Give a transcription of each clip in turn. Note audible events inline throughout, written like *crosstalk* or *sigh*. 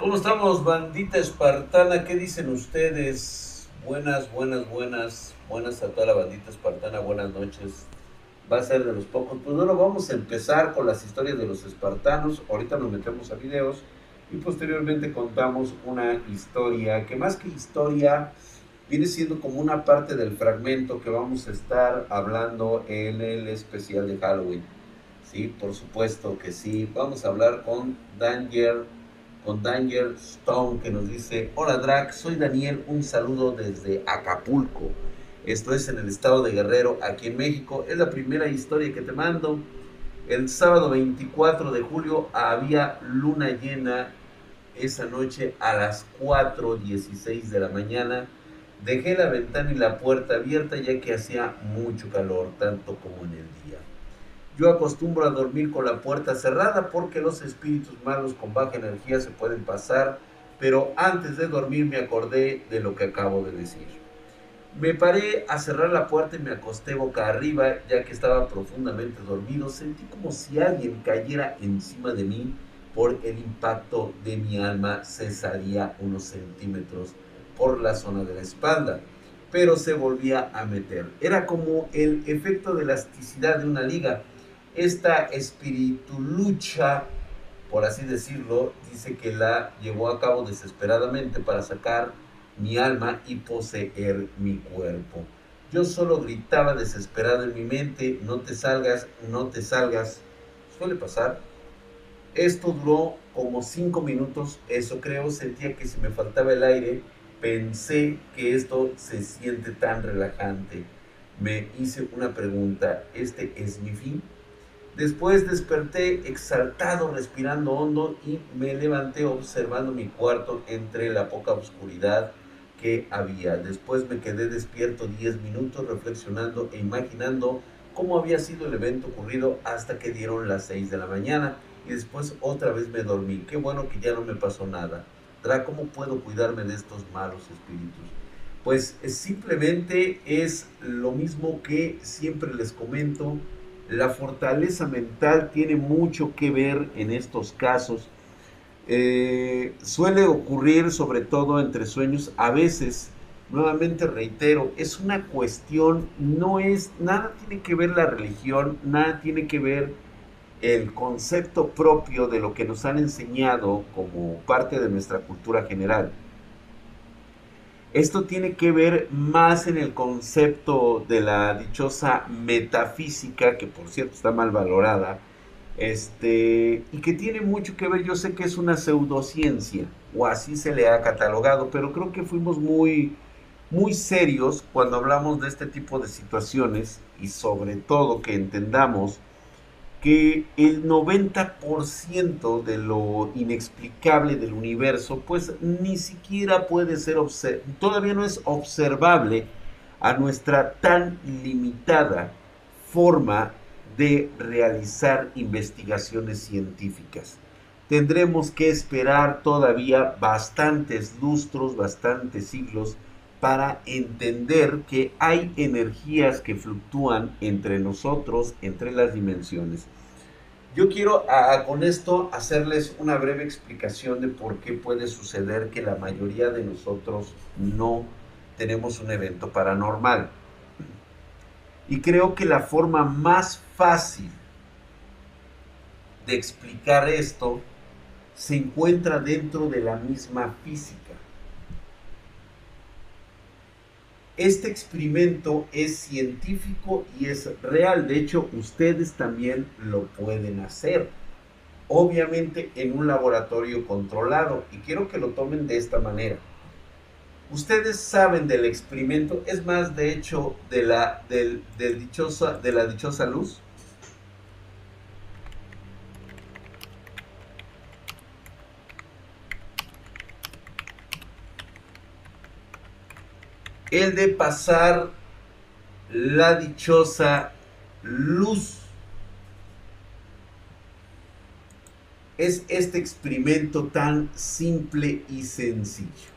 ¿Cómo estamos, bandita espartana? ¿Qué dicen ustedes? Buenas, buenas, buenas, buenas a toda la bandita espartana, buenas noches. Va a ser de los pocos. Pues bueno, vamos a empezar con las historias de los espartanos. Ahorita nos metemos a videos y posteriormente contamos una historia que más que historia viene siendo como una parte del fragmento que vamos a estar hablando en el especial de Halloween. Sí, por supuesto que sí. Vamos a hablar con Danger con Danger Stone que nos dice, hola Drac, soy Daniel, un saludo desde Acapulco. Esto es en el estado de Guerrero, aquí en México. Es la primera historia que te mando. El sábado 24 de julio había luna llena esa noche a las 4.16 de la mañana. Dejé la ventana y la puerta abierta ya que hacía mucho calor, tanto como en el día. Yo acostumbro a dormir con la puerta cerrada porque los espíritus malos con baja energía se pueden pasar, pero antes de dormir me acordé de lo que acabo de decir. Me paré a cerrar la puerta y me acosté boca arriba ya que estaba profundamente dormido. Sentí como si alguien cayera encima de mí por el impacto de mi alma cesaría unos centímetros por la zona de la espalda, pero se volvía a meter. Era como el efecto de elasticidad de una liga esta espíritu lucha, por así decirlo, dice que la llevó a cabo desesperadamente para sacar mi alma y poseer mi cuerpo. Yo solo gritaba desesperado en mi mente, no te salgas, no te salgas. Suele pasar. Esto duró como cinco minutos, eso creo, sentía que si me faltaba el aire, pensé que esto se siente tan relajante. Me hice una pregunta, ¿este es mi fin? Después desperté exaltado, respirando hondo y me levanté observando mi cuarto entre la poca oscuridad que había. Después me quedé despierto 10 minutos reflexionando e imaginando cómo había sido el evento ocurrido hasta que dieron las 6 de la mañana y después otra vez me dormí. Qué bueno que ya no me pasó nada. ¿cómo puedo cuidarme de estos malos espíritus? Pues simplemente es lo mismo que siempre les comento la fortaleza mental tiene mucho que ver en estos casos. Eh, suele ocurrir sobre todo entre sueños. A veces, nuevamente reitero, es una cuestión, no es, nada tiene que ver la religión, nada tiene que ver el concepto propio de lo que nos han enseñado como parte de nuestra cultura general. Esto tiene que ver más en el concepto de la dichosa metafísica, que por cierto está mal valorada, este, y que tiene mucho que ver, yo sé que es una pseudociencia, o así se le ha catalogado, pero creo que fuimos muy, muy serios cuando hablamos de este tipo de situaciones y sobre todo que entendamos que el 90% de lo inexplicable del universo, pues ni siquiera puede ser, todavía no es observable a nuestra tan limitada forma de realizar investigaciones científicas. Tendremos que esperar todavía bastantes lustros, bastantes siglos, para entender que hay energías que fluctúan entre nosotros, entre las dimensiones. Yo quiero con esto hacerles una breve explicación de por qué puede suceder que la mayoría de nosotros no tenemos un evento paranormal. Y creo que la forma más fácil de explicar esto se encuentra dentro de la misma física. Este experimento es científico y es real. De hecho, ustedes también lo pueden hacer. Obviamente en un laboratorio controlado. Y quiero que lo tomen de esta manera. Ustedes saben del experimento, es más, de hecho, de la, dichosa, de la dichosa luz. El de pasar la dichosa luz. Es este experimento tan simple y sencillo.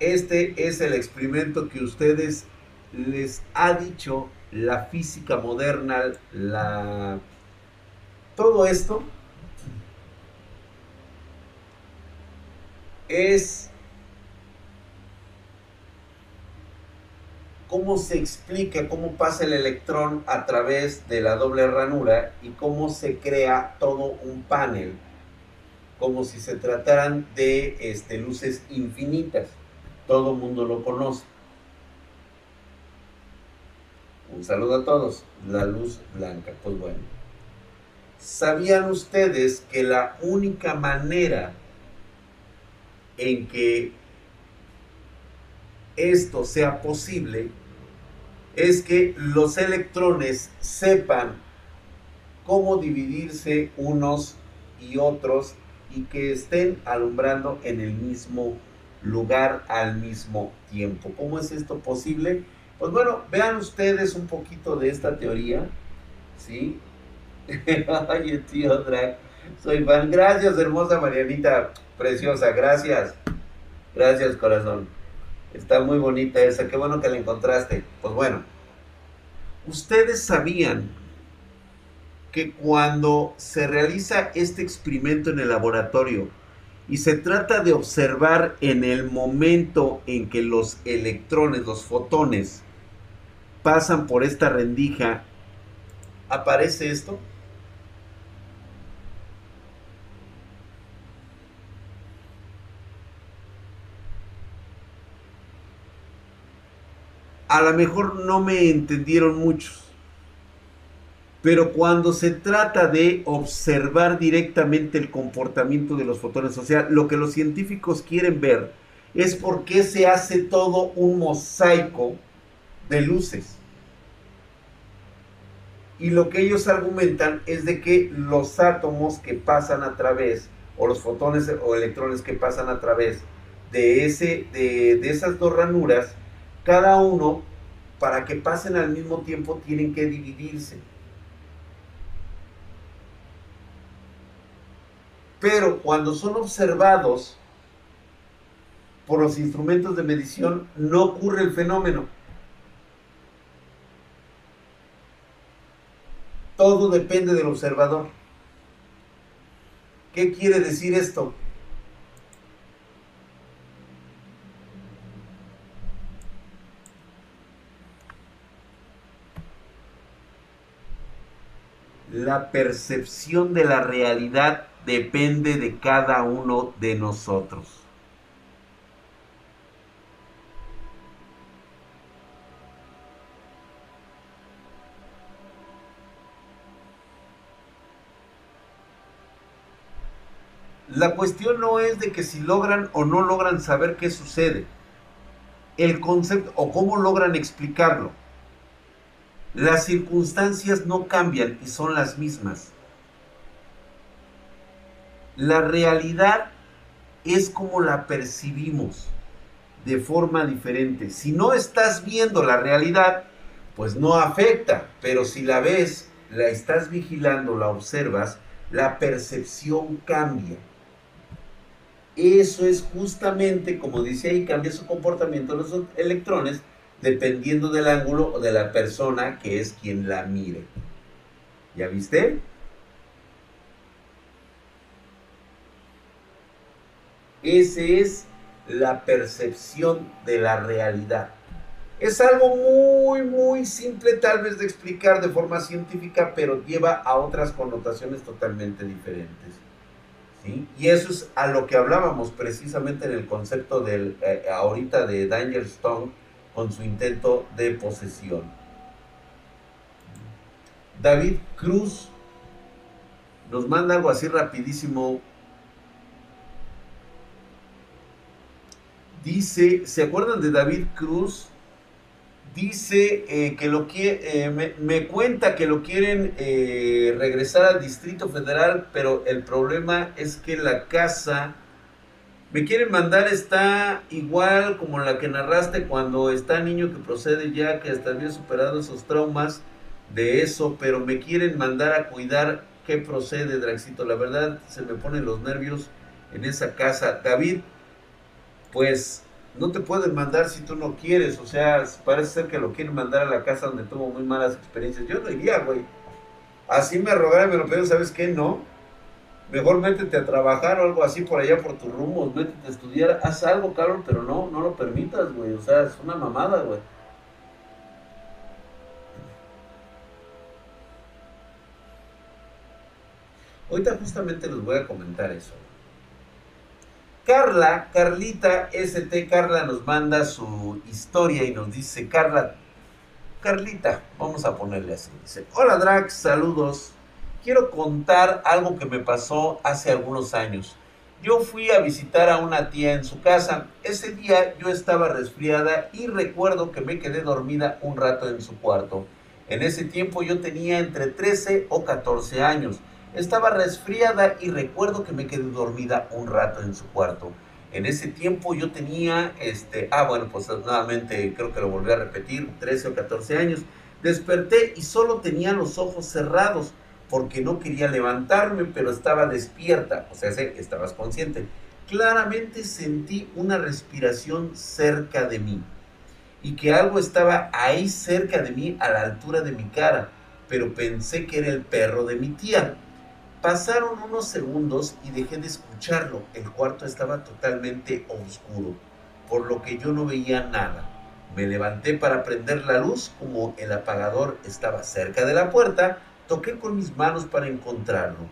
Este es el experimento que ustedes les ha dicho la física moderna, la todo esto es cómo se explica cómo pasa el electrón a través de la doble ranura y cómo se crea todo un panel, como si se trataran de este, luces infinitas. Todo el mundo lo conoce. Un saludo a todos. La luz blanca. Pues bueno. ¿Sabían ustedes que la única manera en que esto sea posible es que los electrones sepan cómo dividirse unos y otros y que estén alumbrando en el mismo lugar al mismo tiempo. ¿Cómo es esto posible? Pues bueno, vean ustedes un poquito de esta teoría, ¿sí? *laughs* Tío soy fan. Gracias, hermosa Marianita, preciosa, gracias. Gracias, corazón. Está muy bonita esa, qué bueno que la encontraste. Pues bueno, ustedes sabían que cuando se realiza este experimento en el laboratorio y se trata de observar en el momento en que los electrones, los fotones, pasan por esta rendija, aparece esto. A lo mejor no me entendieron muchos. Pero cuando se trata de observar directamente el comportamiento de los fotones, o sea, lo que los científicos quieren ver es por qué se hace todo un mosaico de luces. Y lo que ellos argumentan es de que los átomos que pasan a través, o los fotones o electrones que pasan a través de, ese, de, de esas dos ranuras, cada uno, para que pasen al mismo tiempo, tienen que dividirse. Pero cuando son observados por los instrumentos de medición, no ocurre el fenómeno. Todo depende del observador. ¿Qué quiere decir esto? La percepción de la realidad depende de cada uno de nosotros. La cuestión no es de que si logran o no logran saber qué sucede. El concepto o cómo logran explicarlo. Las circunstancias no cambian y son las mismas. La realidad es como la percibimos de forma diferente. Si no estás viendo la realidad, pues no afecta, pero si la ves, la estás vigilando, la observas, la percepción cambia. Eso es justamente, como dice ahí, cambia su comportamiento los electrones dependiendo del ángulo o de la persona que es quien la mire. ¿Ya viste? Esa es la percepción de la realidad. Es algo muy, muy simple tal vez de explicar de forma científica, pero lleva a otras connotaciones totalmente diferentes. ¿sí? Y eso es a lo que hablábamos precisamente en el concepto del, eh, ahorita de Danger Stone, con su intento de posesión. David Cruz nos manda algo así rapidísimo. Dice, ¿se acuerdan de David Cruz? Dice eh, que lo quiere, eh, me, cuenta que lo quieren eh, regresar al Distrito Federal, pero el problema es que la casa me quieren mandar está igual como la que narraste cuando está niño que procede ya, que hasta había superado esos traumas de eso, pero me quieren mandar a cuidar qué procede, Draxito. La verdad se me ponen los nervios en esa casa. David, pues no te pueden mandar si tú no quieres. O sea, parece ser que lo quieren mandar a la casa donde tuvo muy malas experiencias. Yo no iría, güey. Así me rogaron, me lo pidieron, ¿sabes qué? No. Mejor métete a trabajar o algo así por allá por tus rumos, métete a estudiar, haz algo, cabrón, pero no, no lo permitas, güey. O sea, es una mamada, güey. Ahorita justamente les voy a comentar eso. Carla, Carlita ST, Carla nos manda su historia y nos dice, Carla, Carlita, vamos a ponerle así. Dice, hola Drax, saludos. Quiero contar algo que me pasó hace algunos años. Yo fui a visitar a una tía en su casa. Ese día yo estaba resfriada y recuerdo que me quedé dormida un rato en su cuarto. En ese tiempo yo tenía entre 13 o 14 años. Estaba resfriada y recuerdo que me quedé dormida un rato en su cuarto. En ese tiempo yo tenía, este, ah, bueno, pues nuevamente creo que lo volví a repetir, 13 o 14 años. Desperté y solo tenía los ojos cerrados porque no quería levantarme, pero estaba despierta, o sea, estabas consciente. Claramente sentí una respiración cerca de mí y que algo estaba ahí cerca de mí a la altura de mi cara, pero pensé que era el perro de mi tía. Pasaron unos segundos y dejé de escucharlo. El cuarto estaba totalmente oscuro, por lo que yo no veía nada. Me levanté para prender la luz, como el apagador estaba cerca de la puerta, toqué con mis manos para encontrarlo.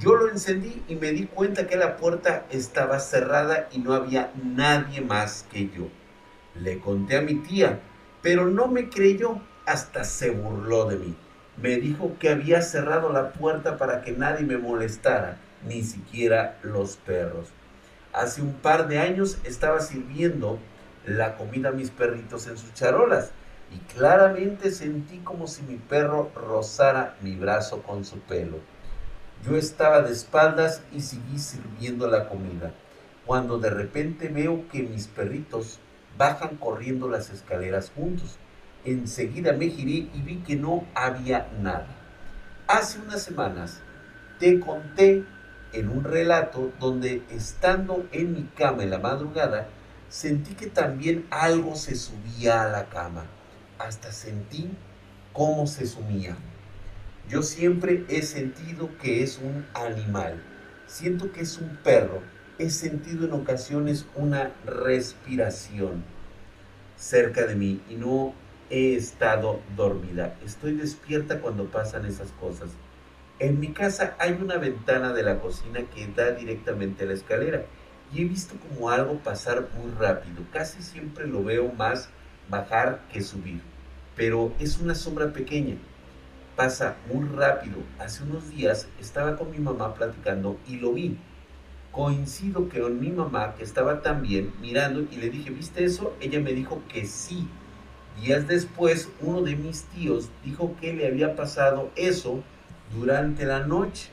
Yo lo encendí y me di cuenta que la puerta estaba cerrada y no había nadie más que yo. Le conté a mi tía, pero no me creyó, hasta se burló de mí me dijo que había cerrado la puerta para que nadie me molestara, ni siquiera los perros. Hace un par de años estaba sirviendo la comida a mis perritos en sus charolas y claramente sentí como si mi perro rozara mi brazo con su pelo. Yo estaba de espaldas y seguí sirviendo la comida, cuando de repente veo que mis perritos bajan corriendo las escaleras juntos enseguida me giré y vi que no había nada. Hace unas semanas te conté en un relato donde estando en mi cama en la madrugada, sentí que también algo se subía a la cama. Hasta sentí cómo se sumía. Yo siempre he sentido que es un animal. Siento que es un perro. He sentido en ocasiones una respiración cerca de mí y no he estado dormida. Estoy despierta cuando pasan esas cosas. En mi casa hay una ventana de la cocina que da directamente a la escalera y he visto como algo pasar muy rápido. Casi siempre lo veo más bajar que subir, pero es una sombra pequeña. Pasa muy rápido. Hace unos días estaba con mi mamá platicando y lo vi. Coincido que con mi mamá que estaba también mirando y le dije, ¿viste eso? Ella me dijo que sí Días después, uno de mis tíos dijo que le había pasado eso durante la noche,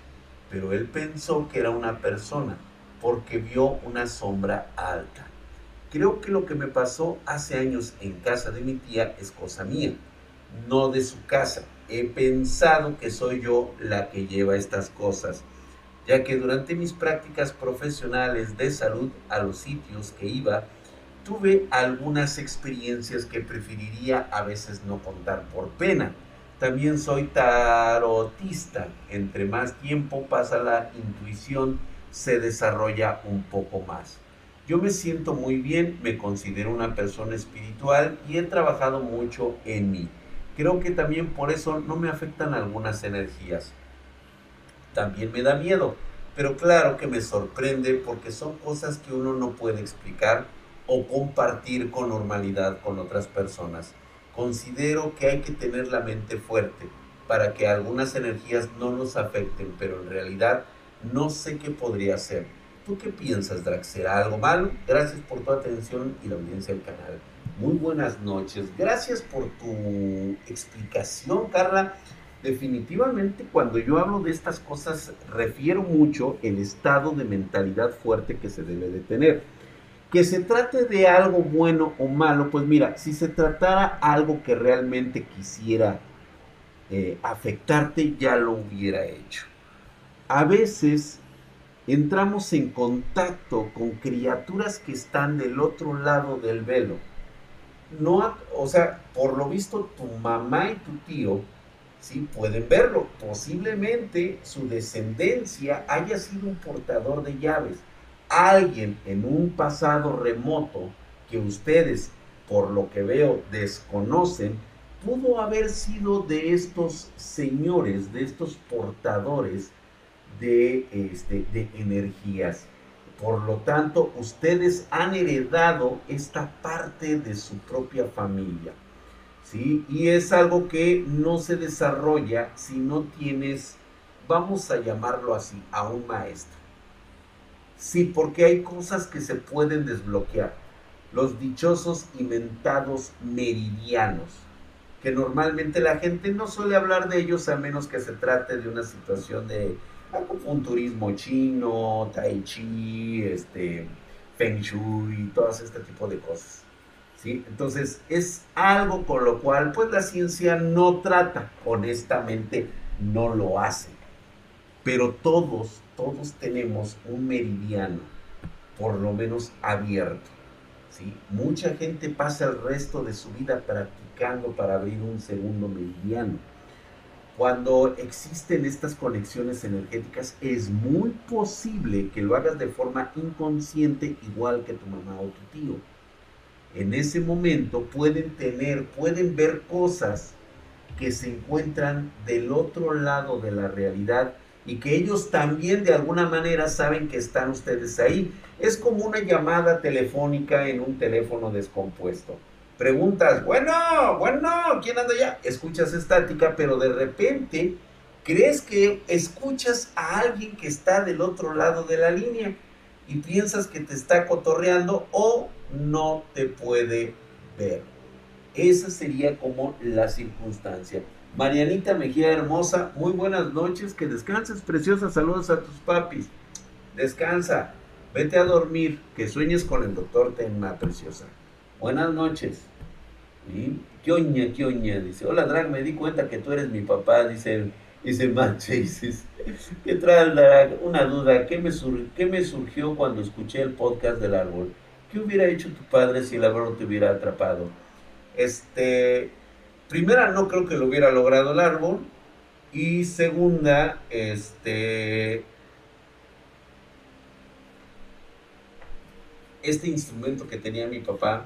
pero él pensó que era una persona porque vio una sombra alta. Creo que lo que me pasó hace años en casa de mi tía es cosa mía, no de su casa. He pensado que soy yo la que lleva estas cosas, ya que durante mis prácticas profesionales de salud a los sitios que iba, tuve algunas experiencias que preferiría a veces no contar por pena. También soy tarotista. Entre más tiempo pasa la intuición, se desarrolla un poco más. Yo me siento muy bien, me considero una persona espiritual y he trabajado mucho en mí. Creo que también por eso no me afectan algunas energías. También me da miedo, pero claro que me sorprende porque son cosas que uno no puede explicar o compartir con normalidad con otras personas. Considero que hay que tener la mente fuerte para que algunas energías no nos afecten, pero en realidad no sé qué podría ser. ¿Tú qué piensas, Drax? ¿Será algo malo? Gracias por tu atención y la audiencia del canal. Muy buenas noches. Gracias por tu explicación, Carla. Definitivamente cuando yo hablo de estas cosas refiero mucho el estado de mentalidad fuerte que se debe de tener. Que se trate de algo bueno o malo, pues mira, si se tratara algo que realmente quisiera eh, afectarte, ya lo hubiera hecho. A veces entramos en contacto con criaturas que están del otro lado del velo. No, o sea, por lo visto tu mamá y tu tío sí pueden verlo. Posiblemente su descendencia haya sido un portador de llaves. Alguien en un pasado remoto que ustedes, por lo que veo, desconocen, pudo haber sido de estos señores, de estos portadores de, este, de energías. Por lo tanto, ustedes han heredado esta parte de su propia familia. ¿sí? Y es algo que no se desarrolla si no tienes, vamos a llamarlo así, a un maestro. Sí, porque hay cosas que se pueden desbloquear. Los dichosos inventados meridianos que normalmente la gente no suele hablar de ellos a menos que se trate de una situación de acupunturismo chino, tai chi, este, feng shui, todas este tipo de cosas. ¿sí? Entonces es algo con lo cual pues la ciencia no trata, honestamente no lo hace. Pero todos, todos tenemos un meridiano, por lo menos abierto. ¿sí? Mucha gente pasa el resto de su vida practicando para abrir un segundo meridiano. Cuando existen estas conexiones energéticas, es muy posible que lo hagas de forma inconsciente, igual que tu mamá o tu tío. En ese momento pueden tener, pueden ver cosas que se encuentran del otro lado de la realidad y que ellos también de alguna manera saben que están ustedes ahí. Es como una llamada telefónica en un teléfono descompuesto preguntas, bueno, bueno, ¿quién anda allá? Escuchas estática, pero de repente crees que escuchas a alguien que está del otro lado de la línea y piensas que te está cotorreando o no te puede ver. Esa sería como la circunstancia. Marianita Mejía Hermosa, muy buenas noches, que descanses, preciosa, saludos a tus papis. Descansa, vete a dormir, que sueñes con el doctor Tenma, preciosa. Buenas noches. ¿Y? ¿Qué oña, qué oña? Dice, hola Drag, me di cuenta que tú eres mi papá, dice, dice Manchases. *laughs* ¿Qué trae Drag? Una duda, ¿qué me, ¿qué me surgió cuando escuché el podcast del árbol? ¿Qué hubiera hecho tu padre si el árbol te hubiera atrapado? Este, primera, no creo que lo hubiera logrado el árbol. Y segunda, este, este instrumento que tenía mi papá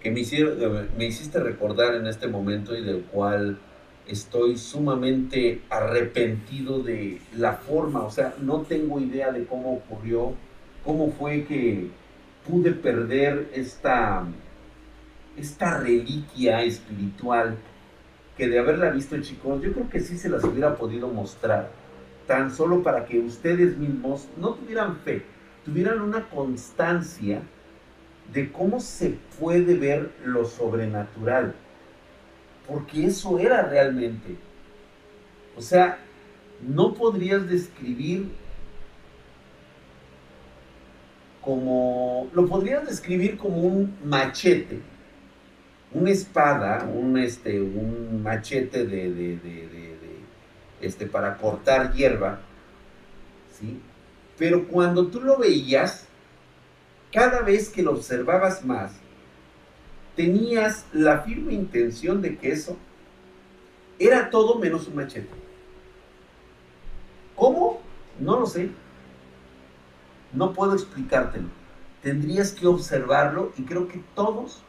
que me, hicieron, me hiciste recordar en este momento y del cual estoy sumamente arrepentido de la forma, o sea, no tengo idea de cómo ocurrió, cómo fue que pude perder esta, esta reliquia espiritual que de haberla visto chicos, yo creo que sí se las hubiera podido mostrar, tan solo para que ustedes mismos no tuvieran fe, tuvieran una constancia de cómo se puede ver lo sobrenatural. Porque eso era realmente. O sea, no podrías describir como, lo podrías describir como un machete, una espada, un, este, un machete de, de, de, este, para cortar hierba, ¿sí? Pero cuando tú lo veías, cada vez que lo observabas más, tenías la firme intención de que eso era todo menos un machete. ¿Cómo? No lo sé. No puedo explicártelo. Tendrías que observarlo y creo que todos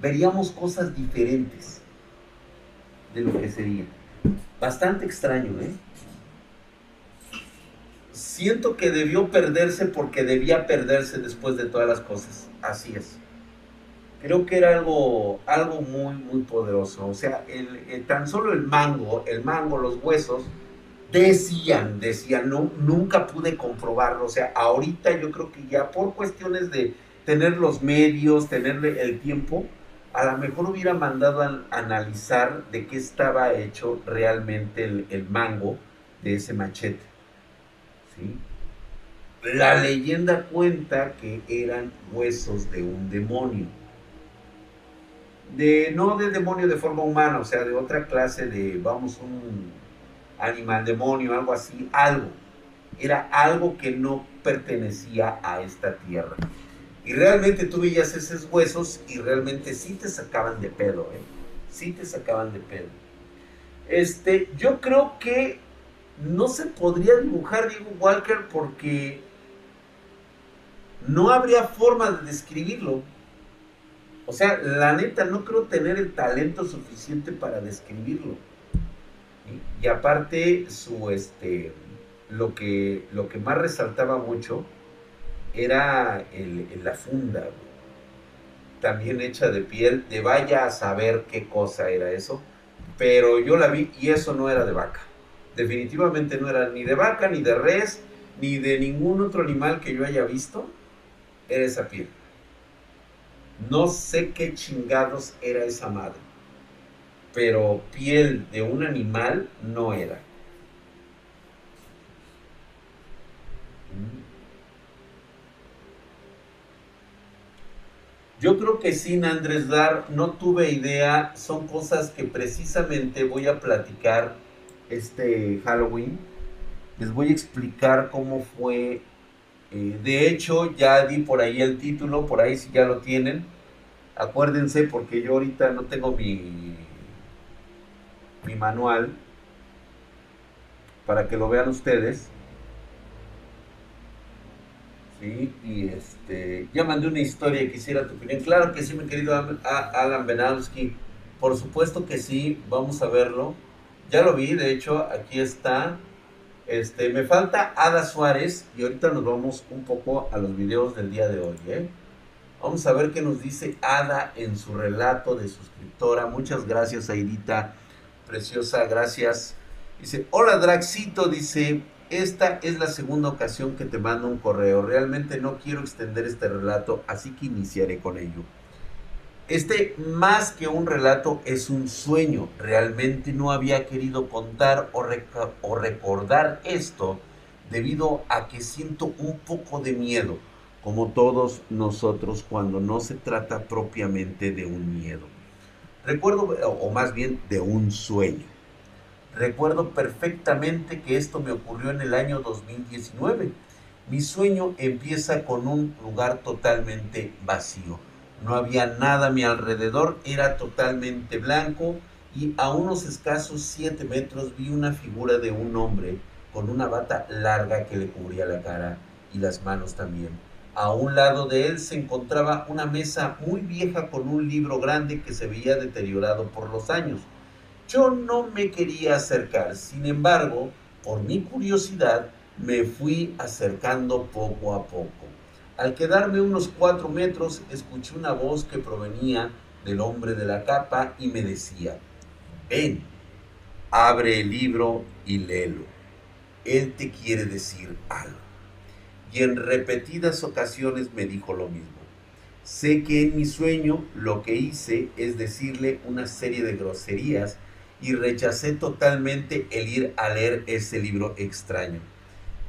veríamos cosas diferentes de lo que sería. Bastante extraño, ¿eh? Siento que debió perderse porque debía perderse después de todas las cosas. Así es. Creo que era algo, algo muy, muy poderoso. O sea, el, tan solo el mango, el mango, los huesos, decían, decían, no, nunca pude comprobarlo. O sea, ahorita yo creo que ya por cuestiones de tener los medios, tener el tiempo, a lo mejor hubiera mandado a analizar de qué estaba hecho realmente el mango de ese machete. La leyenda cuenta que eran huesos de un demonio. De, no de demonio de forma humana, o sea, de otra clase de, vamos, un animal demonio, algo así, algo. era algo que no pertenecía a esta tierra. Y realmente tú veías esos huesos y realmente sí te sacaban de pedo, ¿eh? Sí te sacaban de pedo. Este, yo creo que no se podría dibujar Diego Walker porque no habría forma de describirlo. O sea, la neta, no creo tener el talento suficiente para describirlo. Y, aparte, su este lo que, lo que más resaltaba mucho era la funda, también hecha de piel, de vaya a saber qué cosa era eso, pero yo la vi y eso no era de vaca. Definitivamente no era ni de vaca, ni de res, ni de ningún otro animal que yo haya visto, era esa piel. No sé qué chingados era esa madre, pero piel de un animal no era. Yo creo que sin Andrés Dar no tuve idea, son cosas que precisamente voy a platicar este Halloween. Les voy a explicar cómo fue. Eh, de hecho, ya di por ahí el título, por ahí si ya lo tienen. Acuérdense porque yo ahorita no tengo mi, mi manual para que lo vean ustedes. ¿sí? Y este, ya mandé una historia quisiera tu opinión. Claro que sí, mi querido Alan Benalski. Por supuesto que sí, vamos a verlo. Ya lo vi, de hecho, aquí está. Este, me falta Ada Suárez y ahorita nos vamos un poco a los videos del día de hoy, ¿eh? Vamos a ver qué nos dice Ada en su relato de suscriptora. Muchas gracias, Aidita. Preciosa, gracias. Dice, hola Draxito, dice, esta es la segunda ocasión que te mando un correo. Realmente no quiero extender este relato, así que iniciaré con ello. Este, más que un relato, es un sueño. Realmente no había querido contar o, recordar esto debido a que siento un poco de miedo, como todos nosotros cuando no se trata propiamente de un miedo. Recuerdo, o más bien de un sueño. Recuerdo perfectamente que esto me ocurrió en el año 2019. Mi sueño empieza con un lugar totalmente vacío. No había nada a mi alrededor, era totalmente blanco y a unos escasos 7 metros vi una figura de un hombre con una bata larga que le cubría la cara y las manos también. A un lado de él se encontraba una mesa muy vieja con un libro grande que se veía deteriorado por los años. Yo no me quería acercar, sin embargo, por mi curiosidad, me fui acercando poco a poco. Al quedarme unos cuatro metros, escuché una voz que provenía del hombre de la capa y me decía, ven, abre el libro y léelo. Él te quiere decir algo. Y en repetidas ocasiones me dijo lo mismo. Sé que en mi sueño lo que hice es decirle una serie de groserías y rechacé totalmente el ir a leer ese libro extraño.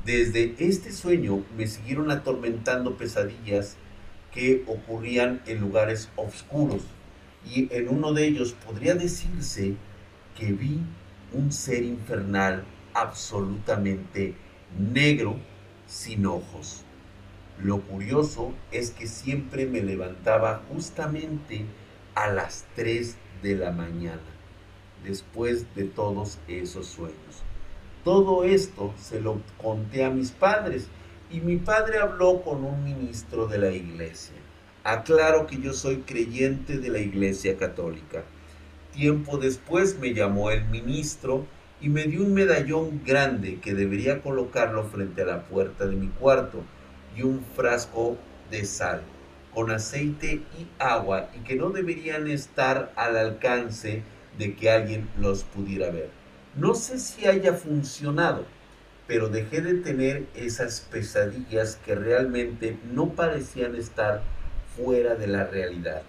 Desde este sueño me siguieron atormentando pesadillas que ocurrían en lugares oscuros y en uno de ellos podría decirse que vi un ser infernal absolutamente negro sin ojos. Lo curioso es que siempre me levantaba justamente a las 3 de la mañana después de todos esos sueños. Todo esto se lo conté a mis padres y mi padre habló con un ministro de la iglesia. Aclaro que yo soy creyente de la iglesia católica. Tiempo después me llamó el ministro y me dio un medallón grande que debería colocarlo frente a la puerta de mi cuarto y un frasco de sal con aceite y agua y que no deberían estar al alcance de que alguien los pudiera ver. No sé si haya funcionado, pero dejé de tener esas pesadillas que realmente no parecían estar fuera de la realidad.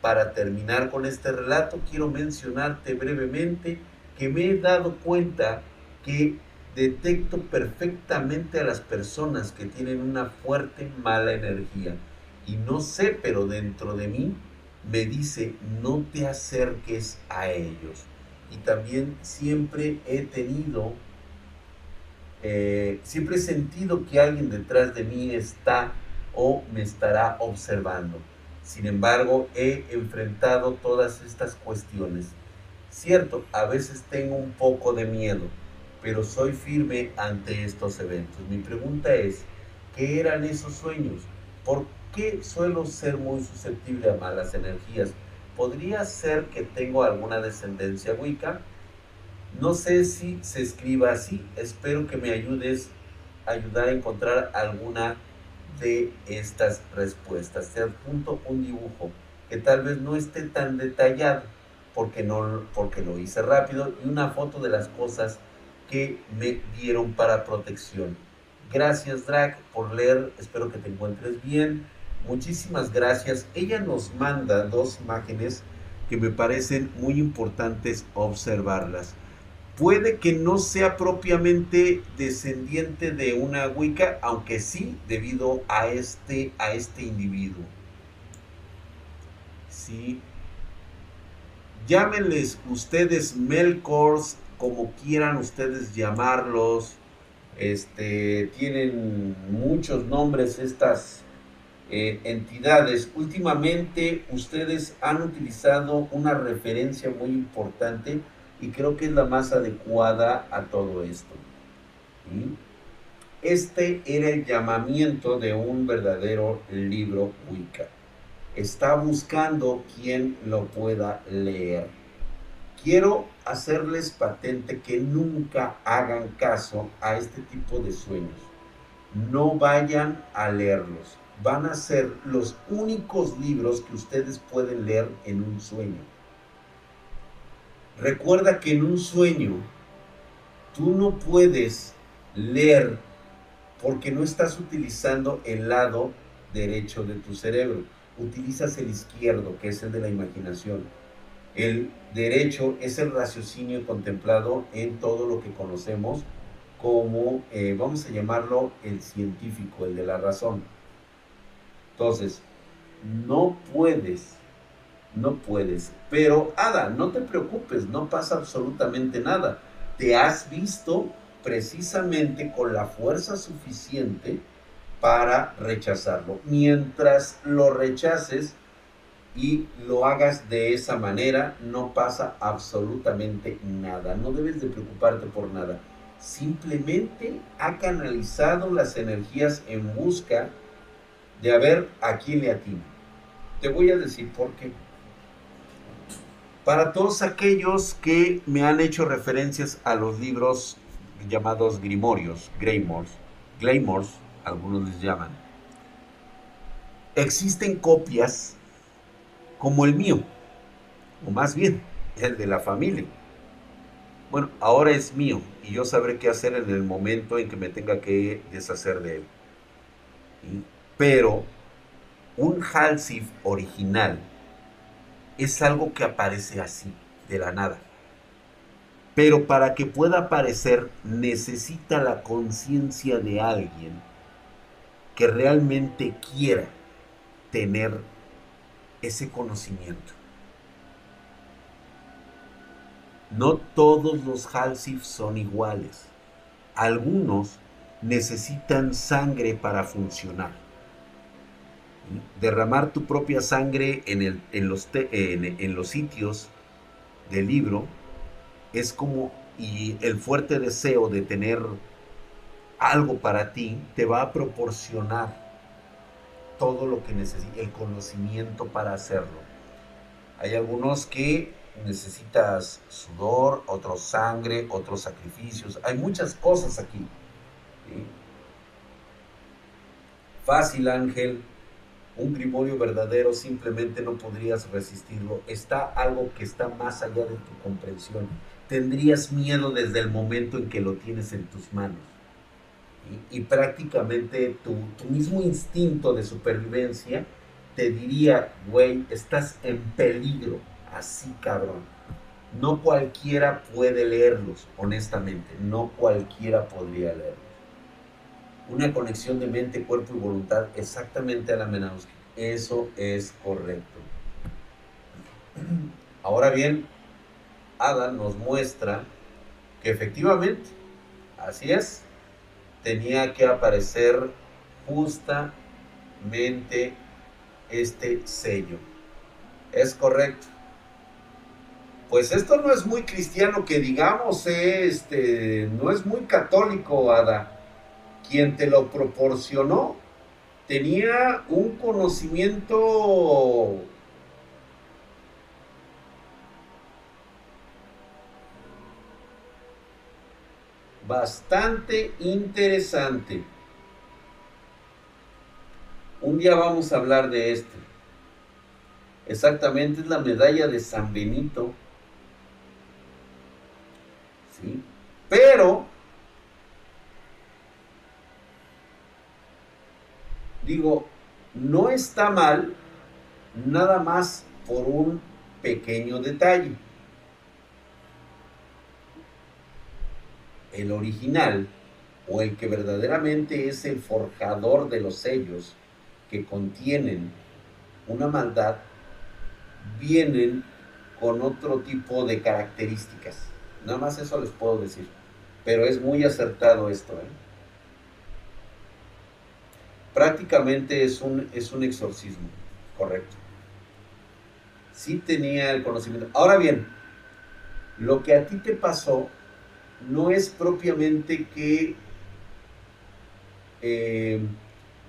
Para terminar con este relato, quiero mencionarte brevemente que me he dado cuenta que detecto perfectamente a las personas que tienen una fuerte mala energía. Y no sé, pero dentro de mí me dice, no te acerques a ellos. Y también siempre he tenido eh, siempre he sentido que alguien detrás de mí está o me estará observando. Sin embargo, he enfrentado todas estas cuestiones. Cierto, a veces tengo un poco de miedo, pero soy firme ante estos eventos. Mi pregunta es, ¿qué eran esos sueños? ¿Por qué suelo ser muy susceptible a malas energías? ¿Podría ser que tengo alguna descendencia wicca? No sé si se escriba así. Espero que me ayudes a ayudar a encontrar alguna de estas respuestas. Te adjunto un dibujo que tal vez no esté tan detallado porque, no, porque lo hice rápido y una foto de las cosas que me dieron para protección. Gracias Drag por leer, espero que te encuentres bien. Muchísimas gracias. Ella nos manda dos imágenes que me parecen muy importantes observarlas. Puede que no sea propiamente descendiente de una Wicca, aunque sí debido a este, a este individuo. Sí. Llámenles ustedes Melkors, como quieran ustedes llamarlos. Este, tienen muchos nombres estas eh, entidades. Últimamente ustedes han utilizado una referencia muy importante y creo que es la más adecuada a todo esto. Este era el llamamiento de un verdadero libro Wicca. Está buscando quien lo pueda leer. Quiero hacerles patente que nunca hagan caso a este tipo de sueños. No vayan a leerlos. Van a ser los únicos libros que ustedes pueden leer en un sueño. Recuerda que en un sueño tú no puedes leer porque no estás utilizando el lado derecho de tu cerebro. Utilizas el izquierdo, que es el de la imaginación. El derecho es el raciocinio contemplado en todo lo que conocemos como, eh, vamos a llamarlo, el científico, el de la razón. Entonces, no puedes no puedes. Pero Ada, no te preocupes, no pasa absolutamente nada. Te has visto precisamente con la fuerza suficiente para rechazarlo. Mientras lo rechaces y lo hagas de esa manera, no pasa absolutamente nada. No debes de preocuparte por nada. Simplemente ha canalizado las energías en busca de a ver a quién le atina. Te voy a decir por qué. Para todos aquellos que me han hecho referencias a los libros llamados Grimorios, Greymores, Glamours, algunos les llaman, existen copias como el mío, o más bien el de la familia. Bueno, ahora es mío y yo sabré qué hacer en el momento en que me tenga que deshacer de él. Pero un Halsif original es algo que aparece así, de la nada. Pero para que pueda aparecer necesita la conciencia de alguien que realmente quiera tener ese conocimiento. No todos los Halsif son iguales. Algunos necesitan sangre para funcionar derramar tu propia sangre en, el, en, los, en, los sitios del libro es como, y el fuerte deseo de tener algo para ti te va a proporcionar todo lo que necesitas, el conocimiento para hacerlo. Hay algunos que necesitas sudor, otros sangre, otros sacrificios. Hay muchas cosas aquí. Fácil, Ángel, un grimorio verdadero simplemente no podrías resistirlo. Está algo que está más allá de tu comprensión. Tendrías miedo desde el momento en que lo tienes en tus manos. Y, prácticamente tu, tu mismo instinto de supervivencia te diría, güey, estás en peligro. Así cabrón. No cualquiera puede leerlos, honestamente. No cualquiera podría leerlos una conexión de mente, cuerpo y voluntad exactamente a la Menowski. Eso es correcto. Ahora bien, Ada nos muestra que efectivamente, así es, tenía que aparecer justamente este sello. Es correcto. Pues esto no es muy cristiano que digamos, eh, este, no es muy católico, Ada. Quien te lo proporcionó tenía un conocimiento bastante interesante. Un día vamos a hablar de este. Exactamente es la medalla de San Benito. ¿Sí? Pero, digo, no está mal nada más por un pequeño detalle. El original, o el que verdaderamente es el forjador de los sellos que contienen una maldad, vienen con otro tipo de características. Nada más eso les puedo decir. Pero es muy acertado esto. ¿eh? Prácticamente es un, es un exorcismo, correcto. Sí tenía el conocimiento. Ahora bien, lo que a ti te pasó no es propiamente que eh,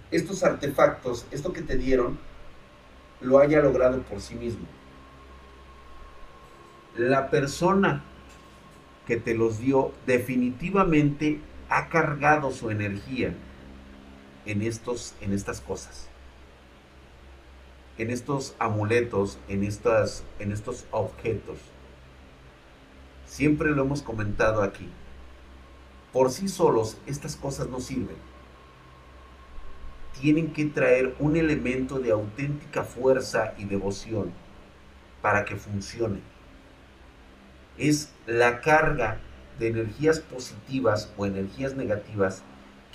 estos artefactos, esto que te dieron, lo haya logrado por sí mismo. La persona que te los dio definitivamente ha cargado su energía en, estos, en estas cosas, en estos amuletos, en, estas, en estos objetos. Siempre lo hemos comentado aquí. Por sí solos estas cosas no sirven tienen que traer un elemento de auténtica fuerza y devoción para que funcione. Es la carga de energías positivas o energías negativas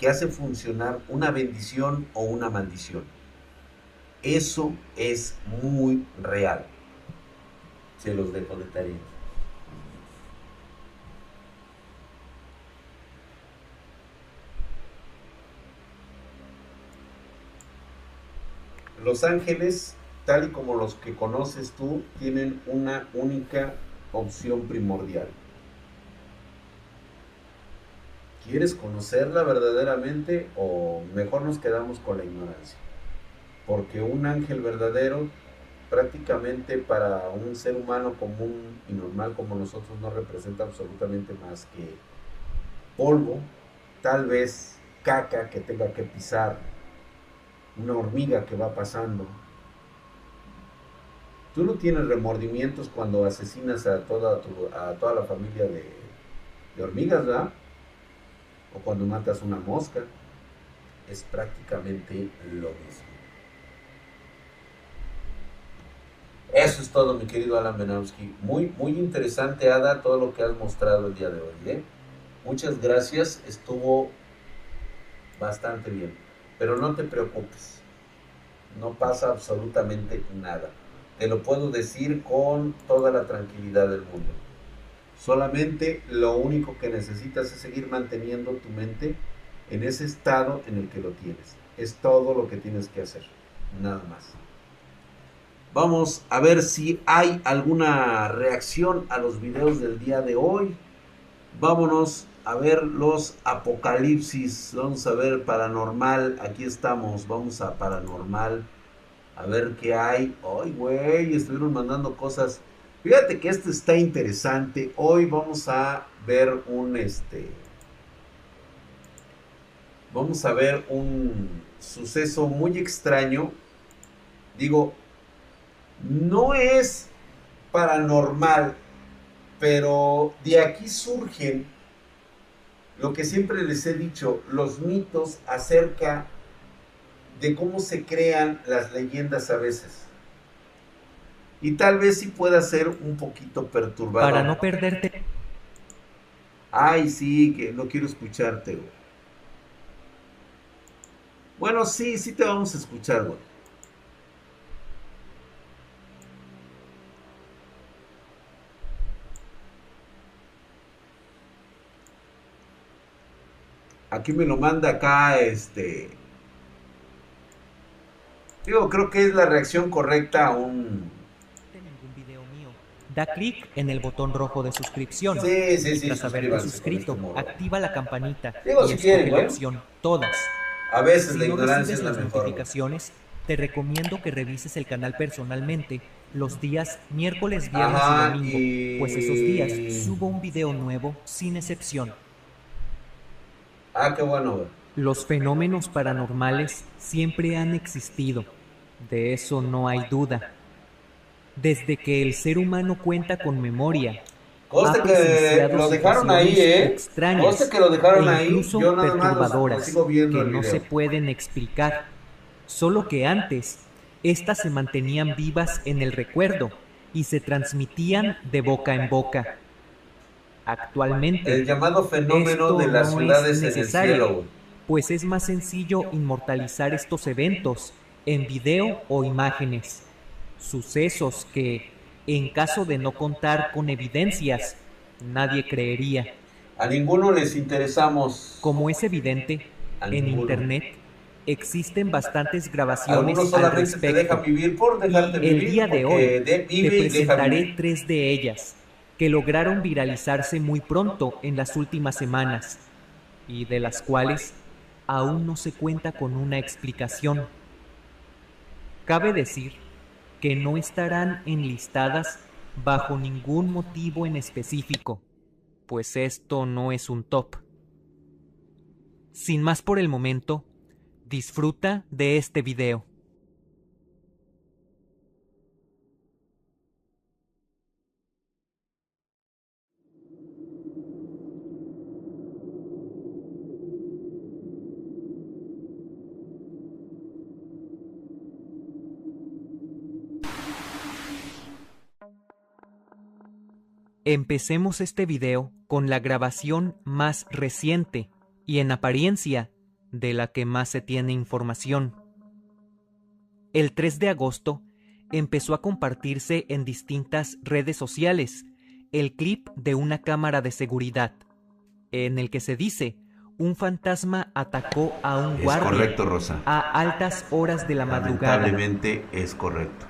que hace funcionar una bendición o una maldición. Eso es muy real. Se los dejo de tarea. Los ángeles, tal y como los que conoces tú, tienen una única opción primordial. ¿Quieres conocerla verdaderamente o mejor nos quedamos con la ignorancia? Porque un ángel verdadero prácticamente para un ser humano común y normal como nosotros no representa absolutamente más que polvo, tal vez caca que tenga que pisar, una hormiga que va pasando. Tú no tienes remordimientos cuando asesinas a toda, a toda la familia de, de hormigas, ¿verdad? O cuando matas una mosca. Es prácticamente lo mismo. Eso es todo, mi querido Alan Benowski. Muy, muy interesante, Ada, todo lo que has mostrado el día de hoy. ¿eh? Muchas gracias, estuvo bastante bien. Pero no te preocupes, no pasa absolutamente nada. Te lo puedo decir con toda la tranquilidad del mundo. Solamente lo único que necesitas es seguir manteniendo tu mente en ese estado en el que lo tienes. Es todo lo que tienes que hacer, nada más. Vamos a ver si hay alguna reacción a los videos del día de hoy. Vámonos a ver los apocalipsis, vamos a ver paranormal, aquí estamos, vamos a paranormal, a ver qué hay. Ay, güey, estuvieron mandando cosas. Fíjate que esto está interesante. Hoy vamos a ver un este vamos a ver un suceso muy extraño. Digo, no es paranormal, pero de aquí surgen lo que siempre les he dicho, los mitos acerca de cómo se crean las leyendas a veces. Y tal vez sí pueda ser un poquito perturbador. Para no perderte. Ay, sí, que no quiero escucharte, Bueno, sí, sí te vamos a escuchar, güey. Aquí me lo manda acá, este... Digo, creo que es la reacción correcta a un... Da clic en el botón rojo de suscripción. Sí, sí, sí. Tras haberte suscrito, activa la campanita Digo, y si escoge quieren, la ¿eh? opción Todas. A veces Si la no ignorancia es la las mejor. notificaciones, te recomiendo que revises el canal personalmente los días miércoles, viernes Ajá, y domingo, y- pues esos días subo un video nuevo sin excepción. Ah, qué bueno, güey. Los fenómenos paranormales siempre han existido, de eso no hay duda. Desde que el ser humano cuenta con memoria, Conste ha que lo dejaron ahí, ¿eh? extrañas que lo dejaron e ahí. incluso Yo nada más perturbadoras sigo viendo que el no video. se pueden explicar. Solo que antes, estas se mantenían vivas en el recuerdo y se transmitían de boca en boca. Actualmente, El llamado fenómeno Esto de las no es ciudades en el cielo, pues es más sencillo inmortalizar estos eventos en video o imágenes. Sucesos que, en caso de no contar con evidencias, nadie creería. A ninguno les interesamos. Como es evidente, en. Internet existen bastantes grabaciones al respecto. vivir por el día de hoy de- Te presentaré tres de ellas, que lograron viralizarse muy pronto en las últimas semanas, y de las cuales aún no se cuenta con una explicación. Cabe decir que no estarán enlistadas bajo ningún motivo en específico, pues esto no es un top. Sin más por el momento, disfruta de este video. Empecemos este video con la grabación más reciente y en apariencia de la que más se tiene información. El 3 de agosto empezó a compartirse en distintas redes sociales el clip de una cámara de seguridad, en el que se dice un fantasma atacó a un Es guardia correcto, Rosa. a altas horas de la madrugada. Lamentablemente es correcto.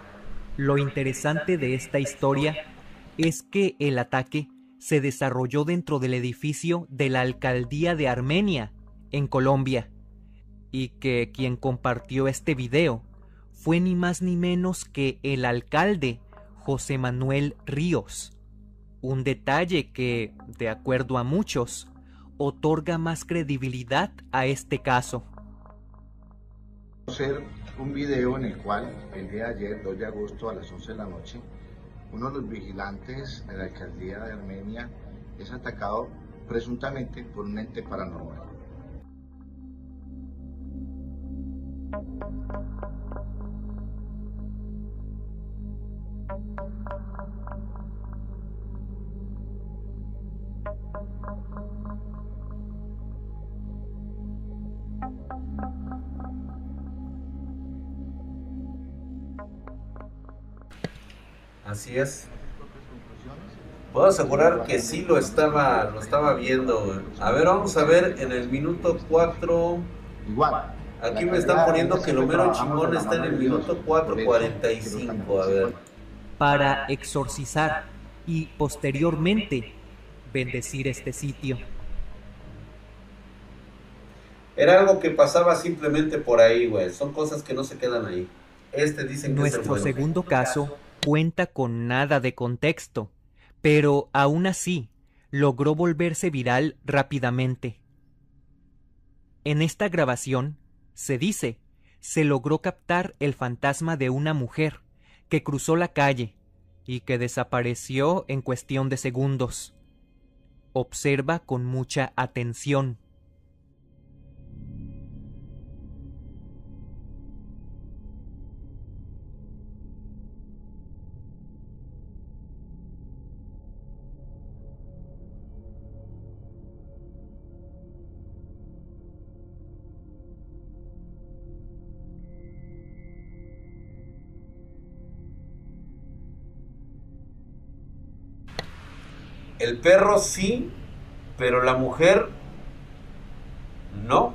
Lo interesante de esta historia es que el ataque se desarrolló dentro del edificio de la alcaldía de Armenia, en Colombia, y que quien compartió este video fue ni más ni menos que el alcalde José Manuel Ríos. Un detalle que, de acuerdo a muchos, otorga más credibilidad a este caso. hacer un video en el cual el día de ayer, 2 de agosto a las 11 de la noche, uno de los vigilantes de la alcaldía de Armenia es atacado presuntamente por un ente paranormal. Así es. Puedo asegurar que sí lo estaba, lo estaba viendo. A ver, vamos a ver en el minuto 4. Igual. Aquí me están poniendo que lo siempre mero trabajamos chingón está en el minuto por eso 4.45. A ver. para exorcizar y posteriormente bendecir este sitio. Era algo que pasaba simplemente por ahí, güey. Son cosas que no se quedan ahí. Este dicen que es el Nuestro bueno. segundo caso cuenta con nada de contexto, pero aún así logró volverse viral rápidamente. En esta grabación, se dice, se logró captar el fantasma de una mujer que cruzó la calle y que desapareció en cuestión de segundos. Observa con mucha atención. El perro sí, pero la mujer No.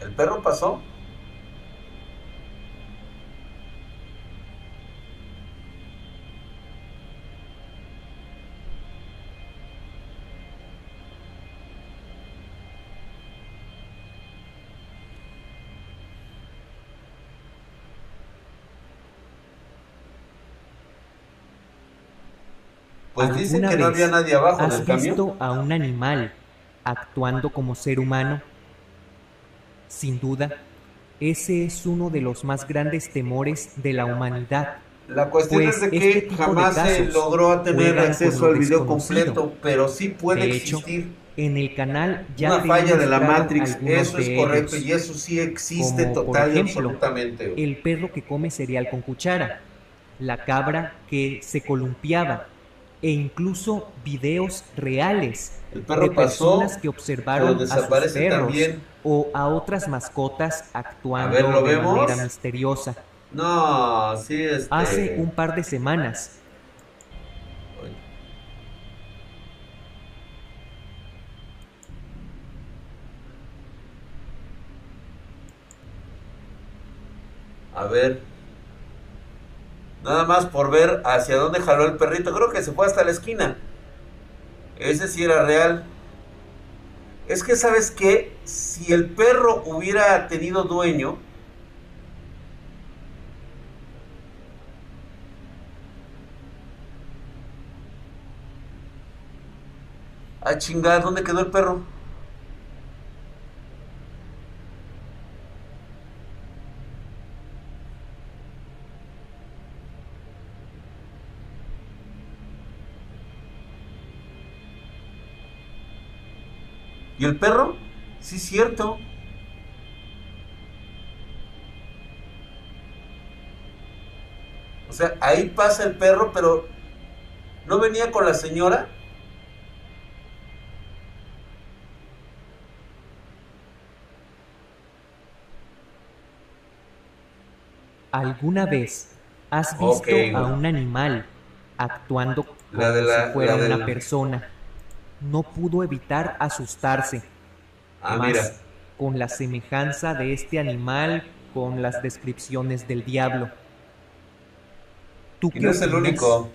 ¿El perro pasó? Pues dicen que no había nadie abajo ¿Has del camión. visto a un animal actuando como ser humano? Sin duda, ese es uno de los más grandes temores de la humanidad. La cuestión Pues es de este que de jamás se logró tener acceso al video completo, pero sí puede De hecho, existir En el canal ya una falla de la Matrix. Eso es correcto ellos, y eso sí existe como, por total y absolutamente. El perro que come cereal con cuchara, la cabra que se columpiaba e incluso videos reales El perro de pasó, personas que observaron a sus perros también. o a otras mascotas actuando ver, ¿lo de vemos? manera misteriosa. No, sí, este. Hace un par de semanas, A ver. Nada más por ver hacia dónde jaló el perrito. Creo que se fue hasta la esquina. Ese sí era real. Es que, ¿sabes qué? Si el perro hubiera tenido dueño. Ah, chingada, ¿dónde quedó el perro? ¿Y el perro? Sí, cierto. O sea, ahí pasa el perro, pero ¿no venía con la señora? ¿alguna vez has visto a un animal actuando como La de la- si fuera la una persona? No pudo evitar asustarse. Ah, más mira. con la semejanza de este animal con las descripciones del diablo. ¿Tú qué no es el único.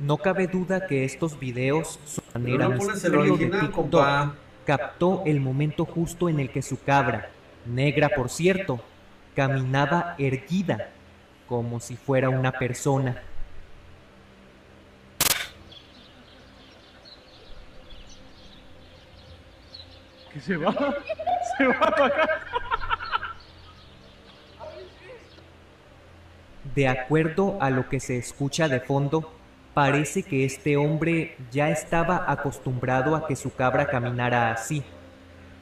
No cabe duda que estos videos, su manera no misterio de original, TikTok, compa. captó el momento justo en el que su cabra, negra por cierto, caminaba erguida, como si fuera una persona. Que se va. *laughs* Se va para acá. De acuerdo a lo que se escucha de fondo, parece que este hombre ya estaba acostumbrado a que su cabra caminara así.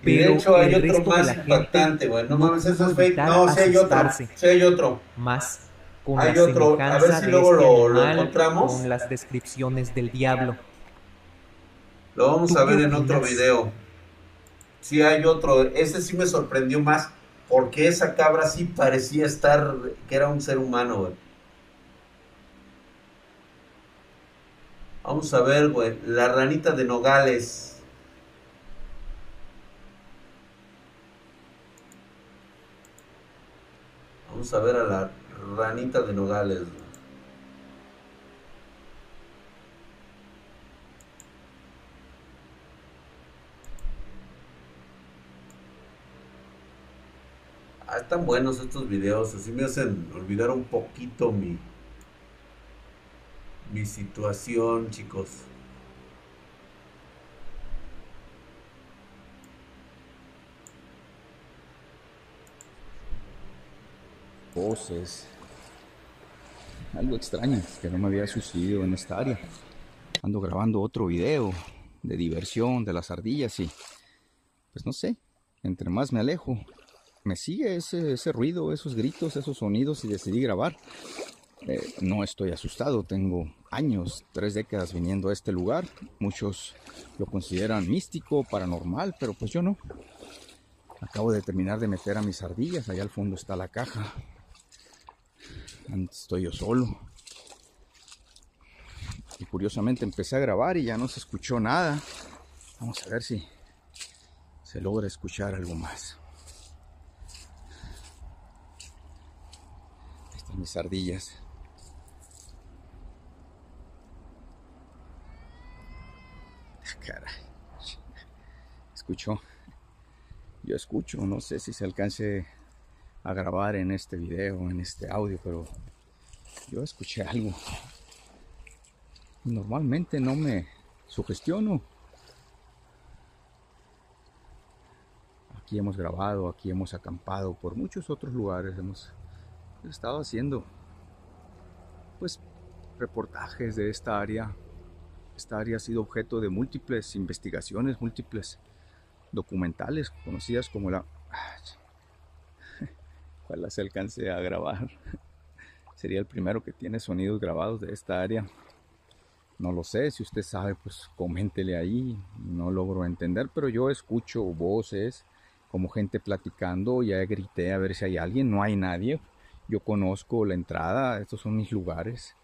Y de hecho hay otro más impactante, güey. No mames, eso es fake. No, sí hay otro. Sí hay otro. más con Hay la otro, a ver si luego este lo- encontramos. con las descripciones del diablo. Lo vamos ¿Tú a ver en otro video. Sí hay otro. Ese sí me sorprendió más. Porque esa cabra sí parecía estar, que era un ser humano, güey. Vamos a ver, güey. La ranita de Nogales. A ver a la ranita de Nogales. Ah, están buenos estos videos, así me hacen olvidar un poquito mi, mi situación, chicos. Voces. Algo extraño que no me había sucedido en esta área. Ando grabando otro video de diversión de las ardillas y pues no sé, entre más me alejo, me sigue ese, ese ruido, esos gritos, esos sonidos y decidí grabar. Eh, no estoy asustado, tengo años, tres décadas viniendo a este lugar. Muchos lo consideran místico, paranormal, pero pues yo no. Acabo de terminar de meter a mis ardillas, allá al fondo está la caja. Estoy yo solo. Y curiosamente empecé a grabar y ya no se escuchó nada. Vamos a ver si se logra escuchar algo más. Estas mis ardillas. Caray. Escuchó. Yo escucho, no sé si se alcance a grabar en este video, en este audio, pero yo escuché algo. Normalmente no me sugestiono. Aquí hemos grabado, aquí hemos acampado, por muchos otros lugares hemos estado haciendo pues reportajes de esta área. Esta área ha sido objeto de múltiples investigaciones, múltiples documentales conocidas como la... Ojalá se alcance a grabar. *laughs* Sería el primero que tiene sonidos grabados de esta área. No lo sé, si usted sabe, pues coméntele ahí. No logro entender, pero yo escucho voces como gente platicando. Ya grité a ver si hay alguien. No hay nadie. Yo conozco la entrada. Estos son mis lugares.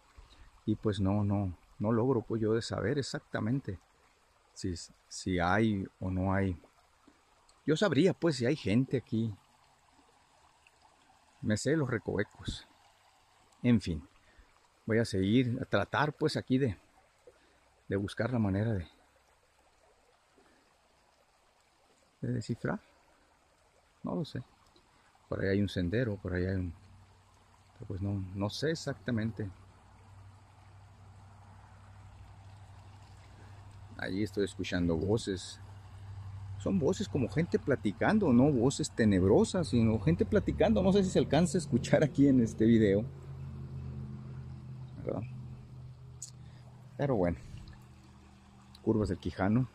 Y pues no, no, no logro pues yo de saber exactamente si, si hay o no hay yo sabría, pues, si hay gente aquí. Me sé los recovecos. En fin, voy a seguir, a tratar, pues, aquí de, de buscar la manera de, de descifrar. No lo sé. Por ahí hay un sendero, por ahí hay un... pues no, no sé exactamente. Allí estoy escuchando voces son voces como gente platicando, no voces tenebrosas, sino gente platicando. No sé si se alcanza a escuchar aquí en este video. Pero bueno, curvas del Quijano,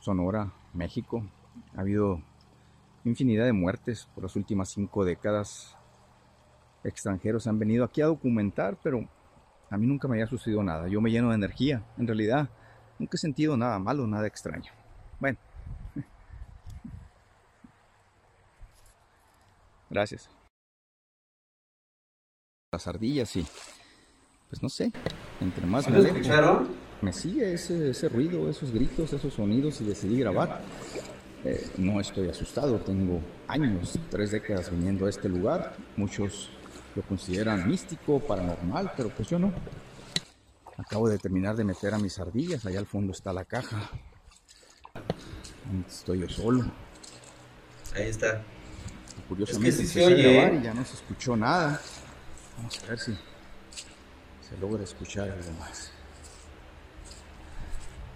Sonora, México. Ha habido infinidad de muertes por las últimas cinco décadas. Extranjeros han venido aquí a documentar, pero a mí nunca me había sucedido nada. Yo me lleno de energía. En realidad, nunca he sentido nada malo, nada extraño. Bueno, Gracias. Las ardillas, sí. Pues no sé. Entre más me escucharon? Me sigue ese, ese, ruido, esos gritos, esos sonidos y decidí grabar. Eh, no estoy asustado, tengo años, tres décadas viniendo a este lugar. Muchos lo consideran místico, paranormal, pero pues yo no. Acabo de terminar de meter a mis ardillas, allá al fondo está la caja. Estoy yo solo. Ahí está. Curiosamente se oye, y ya no se escuchó nada. Vamos a ver si se logra escuchar algo más.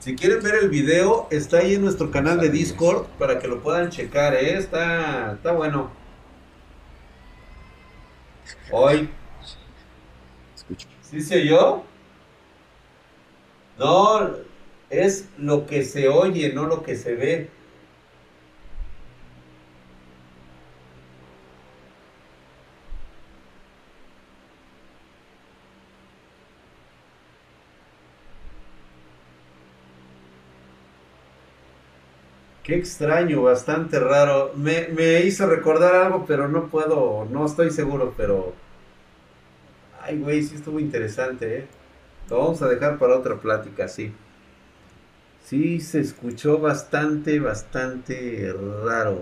Si quieren ver el video, está ahí en nuestro canal de Discord para que lo puedan checar, ¿eh? Está, está bueno. Hoy. ¿Sí se oyó? No, es lo que se oye, no lo que se ve. Qué extraño, bastante raro. Me, me, hizo recordar algo, pero no puedo, no estoy seguro, pero... Ay, güey, sí estuvo interesante, ¿eh? Lo vamos a dejar para otra plática, sí. Sí, se escuchó bastante, bastante raro.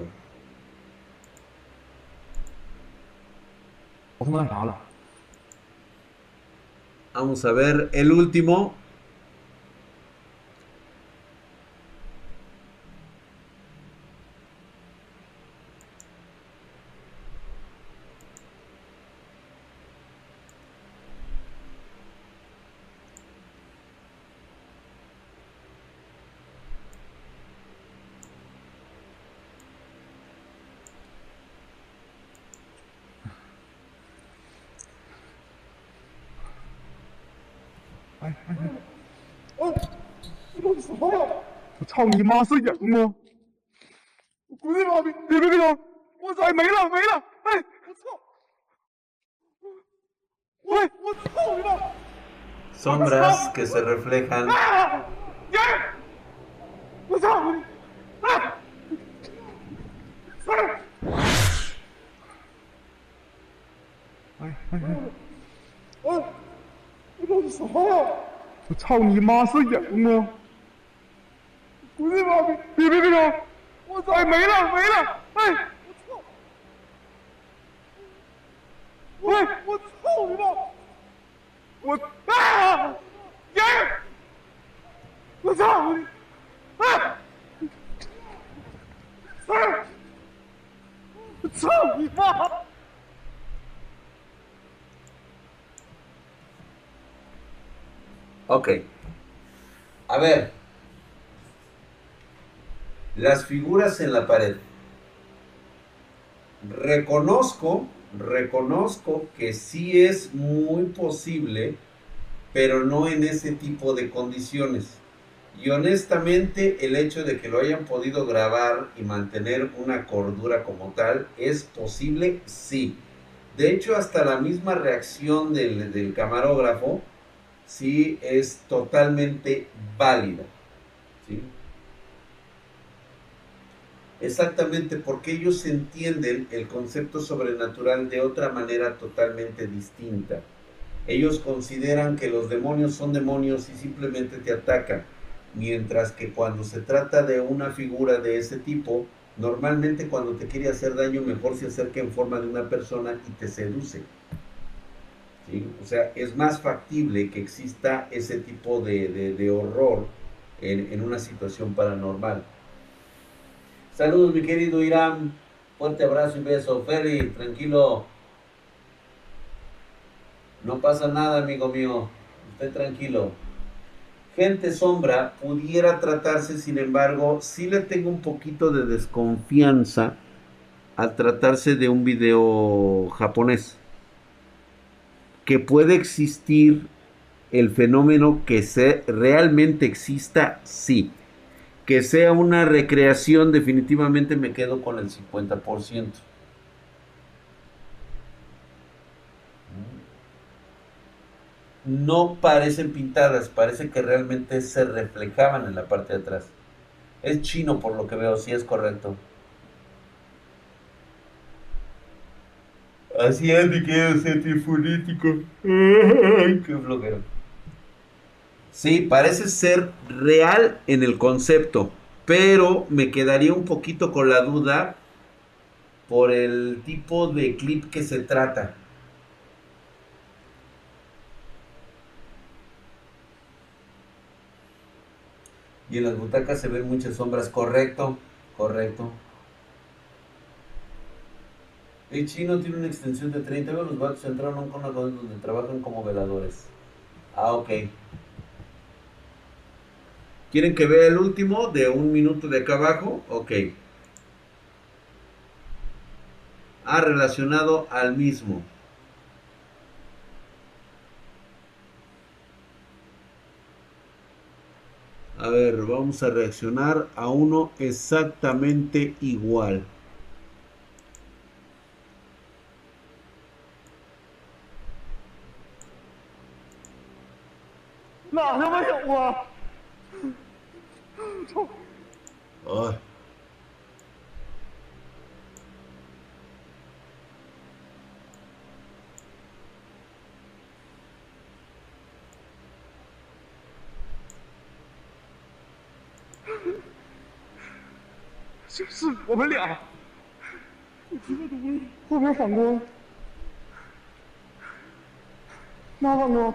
Vamos a ver el último. 操你妈是人吗？滚你妈逼！别别别！我操，没了没了！哎，我操！喂，我操你妈！影子。啊！我操你！啊！啊！哎哎哎！哎！你搞的呀？我操你妈是人吗？不是吧，别别别别，我操，哎，没了没了，哎，我操，喂，我操你妈，我啊，爷，我操，哎，三，我操你妈！Ok. A ver. Las figuras en la pared. Reconozco, reconozco que sí es muy posible, pero no en ese tipo de condiciones. Y honestamente el hecho de que lo hayan podido grabar y mantener una cordura como tal, ¿es posible? Sí. De hecho, hasta la misma reacción del, camarógrafo, sí es totalmente válida. ¿sí? Exactamente porque ellos entienden el concepto sobrenatural de otra manera totalmente distinta. Ellos consideran que los demonios son demonios y simplemente te atacan, mientras que cuando se trata de una figura de ese tipo, normalmente cuando te quiere hacer daño mejor se acerca en forma de una persona y te seduce. O sea, es más factible que exista ese tipo de, horror en, en, una situación paranormal. Saludos, mi querido Irán. Fuerte abrazo y beso. Feli, tranquilo. No pasa nada, amigo mío. Esté tranquilo. Gente sombra pudiera tratarse, sin embargo, sí le tengo un poquito de desconfianza al tratarse de un video japonés que puede existir el fenómeno que se, realmente exista, sí. Que sea una recreación, definitivamente me quedo con el 50%. No parecen pintadas, parece que realmente se reflejaban en la parte de atrás. Es chino por lo que veo, sí es correcto. Así es, mi querido *laughs* Ay, qué flojero. Sí, parece ser real en el concepto, pero me quedaría un poquito con la duda por el tipo de clip que se trata. Y en las butacas se ven muchas sombras, correcto, correcto. El chino tiene una extensión de 30. Veo los vatos entraron con una donde trabajan como veladores. Ah, ok. ¿Quieren que vea el último de un minuto de acá abajo? Ok. Ah, relacionado al mismo. A ver, vamos a reaccionar a uno exactamente igual. 就是我们俩，我听到东西后边反光，哪反光？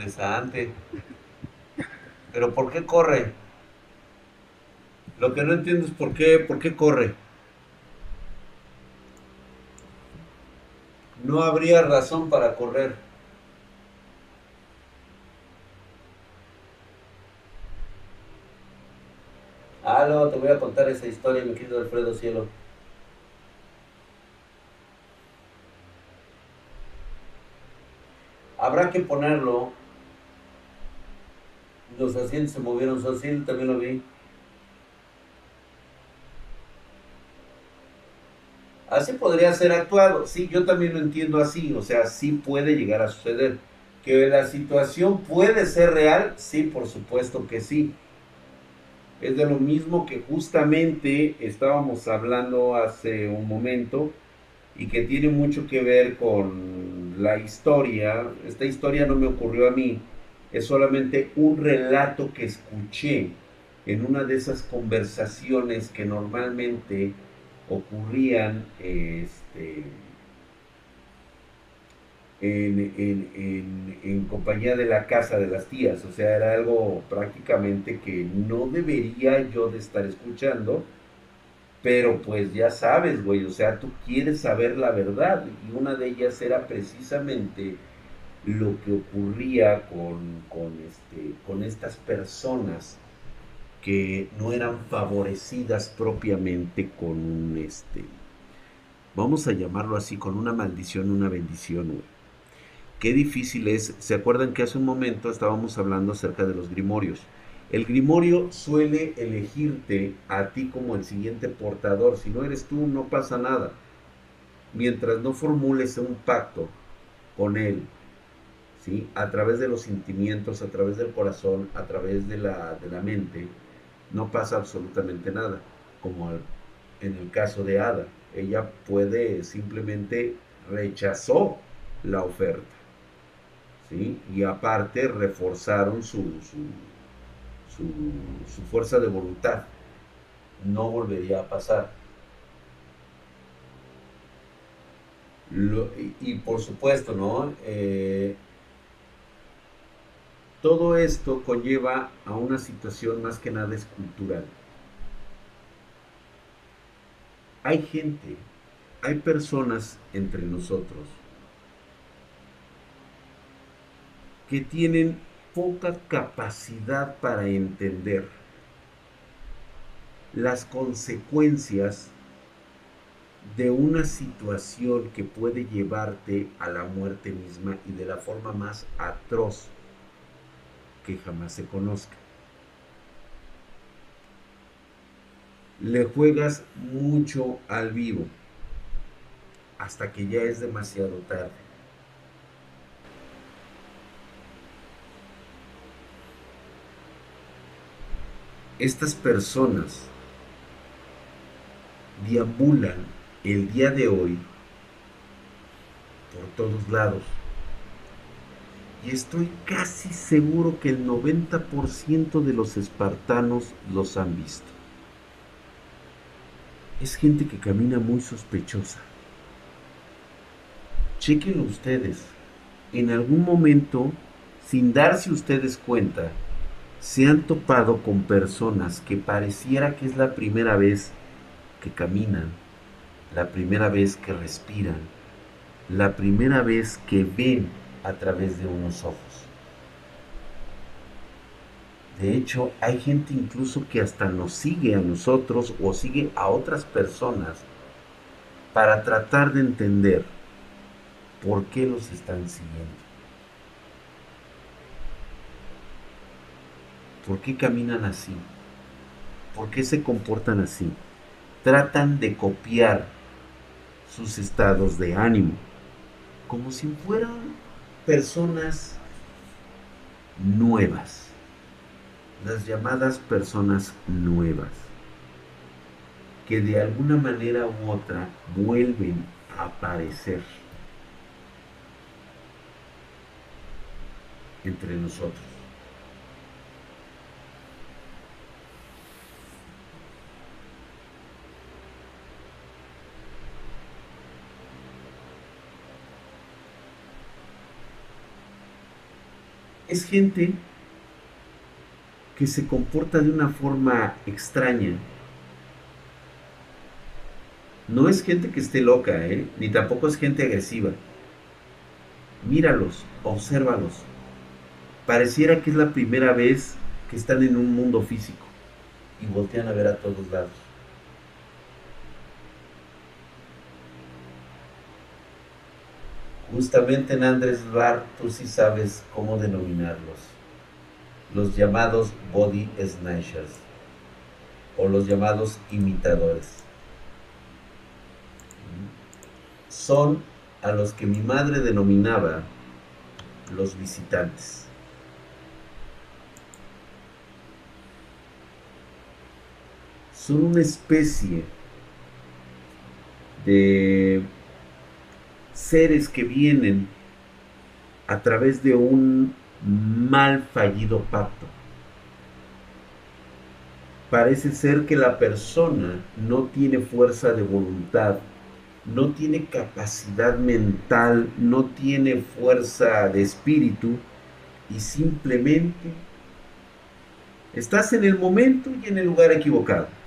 interesante. Pero ¿por qué corre? Lo que no entiendo es por qué, por qué corre. No habría razón para correr. Ah, no, te voy a contar esa historia, mi querido Alfredo Cielo. Habrá que ponerlo los asientos se movieron, Socil también lo vi. Así podría ser actuado. Sí, yo también lo entiendo así. O sea, sí puede llegar a suceder. Que la situación puede ser real, sí, por supuesto que sí. Es de lo mismo que justamente estábamos hablando hace un momento y que tiene mucho que ver con la historia. Esta historia no me ocurrió a mí, es solamente un relato que escuché en una de esas conversaciones que normalmente ocurrían este, en, compañía de la casa de las tías. O sea, era algo prácticamente que no debería yo de estar escuchando. Pero pues ya sabes, güey, o sea, tú quieres saber la verdad. Y una de ellas era precisamente lo que ocurría con, con, este, con estas personas que no eran favorecidas propiamente con un, este, vamos a llamarlo así, con una maldición, una bendición, Qué difícil es, ¿se acuerdan que hace un momento estábamos hablando acerca de los grimorios? El grimorio suele elegirte a ti como el siguiente portador. Si no eres tú, no pasa nada. Mientras no formules un pacto con él, ¿sí? a través de los sentimientos, a través del corazón, a través de la, de la mente, no pasa absolutamente nada, como en el caso de Ada. Ella puede simplemente rechazó la oferta. ¿sí? Y aparte reforzaron su, su, su, fuerza de voluntad. No volvería a pasar. y, por supuesto, ¿no? Eh, todo esto conlleva a una situación más que nada escultural. Hay gente, hay personas entre nosotros que tienen poca capacidad para entender las consecuencias de una situación que puede llevarte a la muerte misma y de la forma más atroz que jamás se conozca. Le juegas mucho al vivo hasta que ya es demasiado tarde. Estas personas deambulan el día de hoy por todos lados y estoy casi seguro que el 90% de los espartanos los han visto. Es gente que camina muy sospechosa. Chequenlo ustedes. En algún momento, sin darse ustedes cuenta, se han topado con personas que pareciera que es la primera vez que caminan, la primera vez que respiran, la primera vez que ven a través de unos ojos. De hecho, hay gente incluso que hasta nos sigue a nosotros o sigue a otras personas para tratar de entender por qué los están siguiendo. ¿Por qué caminan así? ¿Por qué se comportan así? Tratan de copiar sus estados de ánimo, como si fueran personas nuevas, las llamadas personas nuevas, que de alguna manera u otra vuelven a aparecer entre nosotros. Es gente que se comporta de una forma extraña. No es gente que esté loca, ¿eh? ni tampoco es gente agresiva. Míralos, obsérvalos. Pareciera que es la primera vez que están en un mundo físico y voltean a ver a todos lados. Justamente en Andrés Bar tú sí sabes cómo denominarlos. Los llamados body snatchers o los llamados imitadores. Son a los que mi madre denominaba los visitantes. Son una especie de seres que vienen a través de un mal fallido pacto. Parece ser que la persona no tiene fuerza de voluntad, no tiene capacidad mental, no tiene fuerza de espíritu y simplemente estás en el momento y en el lugar equivocado.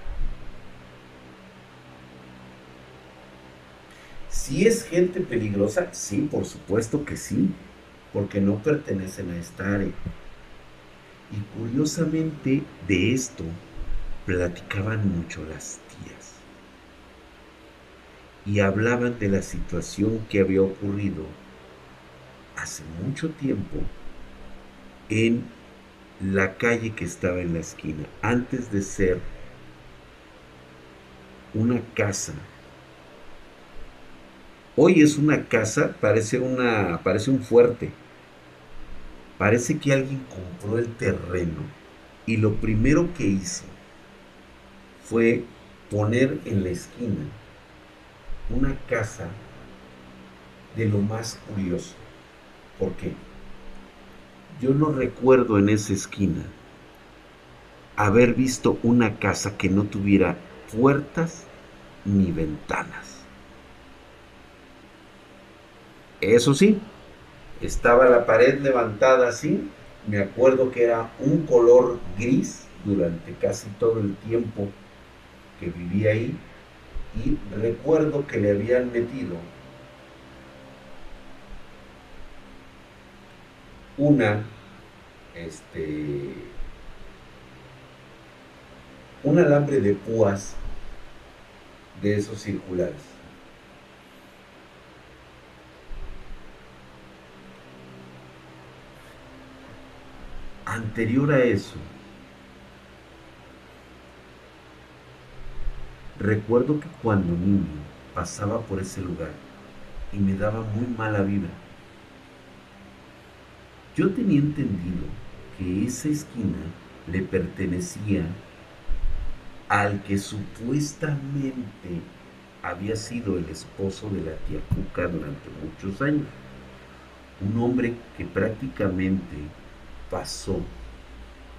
Si es gente peligrosa, sí, por supuesto que sí, porque no pertenecen a esta área. Y curiosamente de esto platicaban mucho las tías. Y hablaban de la situación que había ocurrido hace mucho tiempo en la calle que estaba en la esquina, antes de ser una casa Hoy es una casa, parece, una, parece un fuerte. Parece que alguien compró el terreno y lo primero que hizo fue poner en la esquina una casa de lo más curioso. ¿Por qué? Yo no recuerdo en esa esquina haber visto una casa que no tuviera puertas ni ventanas. Eso sí, estaba la pared levantada así. Me acuerdo que era un color gris durante casi todo el tiempo que vivía ahí. Y recuerdo que le habían metido una, este, un alambre de púas de esos circulares. Anterior a eso, recuerdo que cuando niño pasaba por ese lugar y me daba muy mala vida, yo tenía entendido que esa esquina le pertenecía al que supuestamente había sido el esposo de la tía Cuca durante muchos años. Un hombre que prácticamente pasó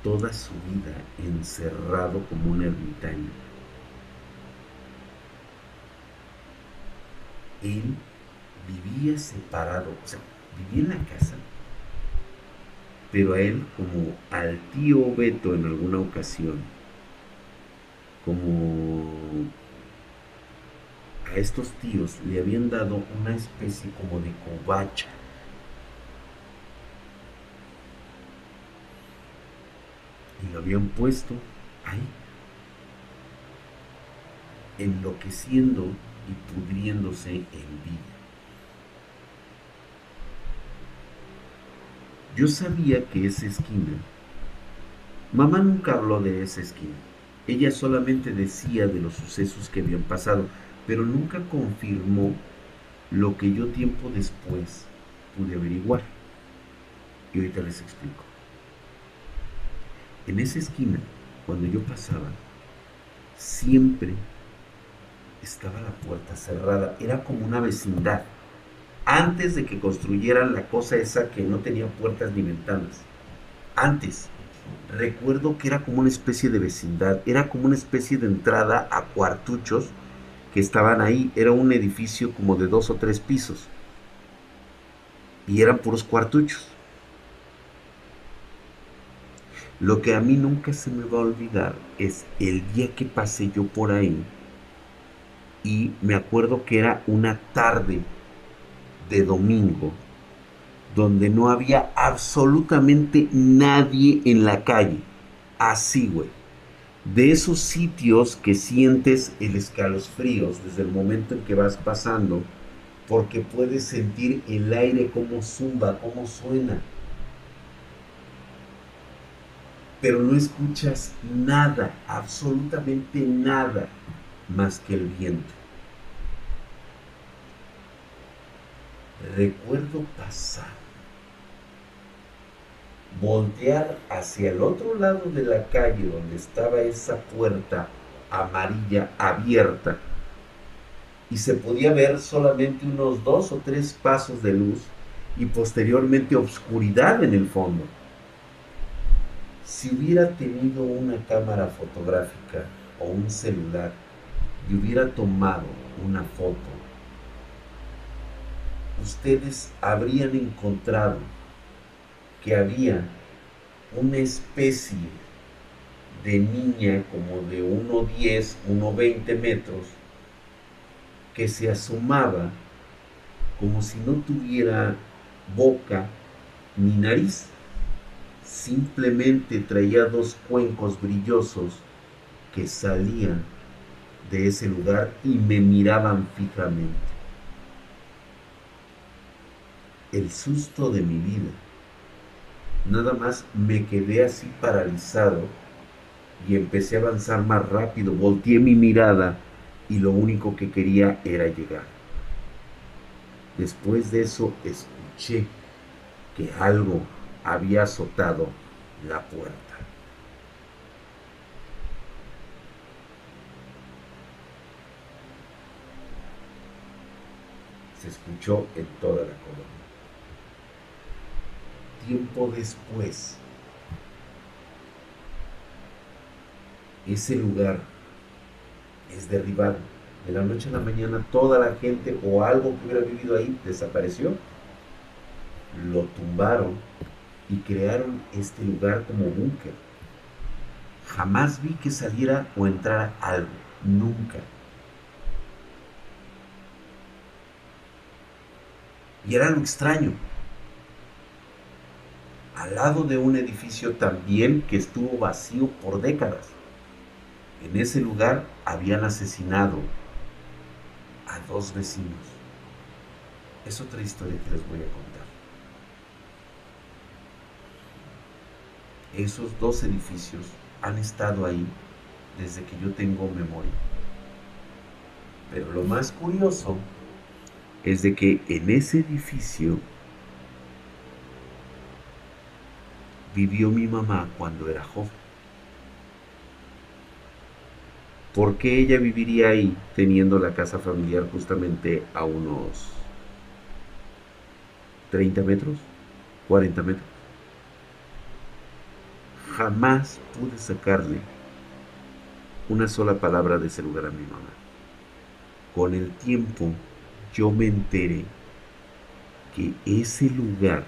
toda su vida encerrado como un ermitaño. Él vivía separado, o sea, vivía en la casa, pero a él como al tío Beto en alguna ocasión, como a estos tíos le habían dado una especie como de covacha y lo habían puesto ahí, enloqueciendo y pudriéndose en vida. Yo sabía que esa esquina, mamá nunca habló de esa esquina, ella solamente decía de los sucesos que habían pasado, pero nunca confirmó lo que yo tiempo después pude averiguar. Y ahorita les explico. En esa esquina, cuando yo pasaba, siempre estaba la puerta cerrada. Era como una vecindad. Antes de que construyeran la cosa esa que no tenía puertas ni ventanas. Antes. Recuerdo que era como una especie de vecindad. Era como una especie de entrada a cuartuchos que estaban ahí. Era un edificio como de dos o tres pisos. Y eran puros cuartuchos. Lo que a mí nunca se me va a olvidar es el día que pasé yo por ahí y me acuerdo que era una tarde de domingo donde no había absolutamente nadie en la calle. Así, güey. De esos sitios que sientes el escalofríos desde el momento en que vas pasando, porque puedes sentir el aire como zumba, como suena. Pero no escuchas nada, absolutamente nada, más que el viento. Recuerdo pasar voltear hacia el otro lado de la calle donde estaba esa puerta amarilla abierta y se podía ver solamente unos dos o tres pasos de luz y posteriormente obscuridad en el fondo. Si hubiera tenido una cámara fotográfica o un celular y hubiera tomado una foto, ustedes habrían encontrado que había una especie de niña como de 1,10, 1,20 metros que se asomaba como si no tuviera boca ni nariz. Simplemente traía dos cuencos brillosos que salían de ese lugar y me miraban fijamente. El susto de mi vida Nada más me quedé así paralizado y empecé a avanzar más rápido. Volteé mi mirada y lo único que quería era llegar. Después de eso escuché que algo había azotado la puerta. Se escuchó en toda la colonia tiempo después, ese lugar es derribado. De la noche a la mañana toda la gente o algo que hubiera vivido ahí desapareció. Lo tumbaron y crearon este lugar como búnker. Jamás vi que saliera o entrara algo. Nunca. Y era lo extraño al lado de un edificio también que estuvo vacío por décadas. En ese lugar habían asesinado a dos vecinos. Es otra historia que les voy a contar. Esos dos edificios han estado ahí desde que yo tengo memoria. Pero lo más curioso es de que en ese edificio vivió mi mamá cuando era joven. ¿Por qué ella viviría ahí teniendo la casa familiar justamente a unos 30 metros, 40 metros? Jamás pude sacarle una sola palabra de ese lugar a mi mamá. Con el tiempo yo me enteré que ese lugar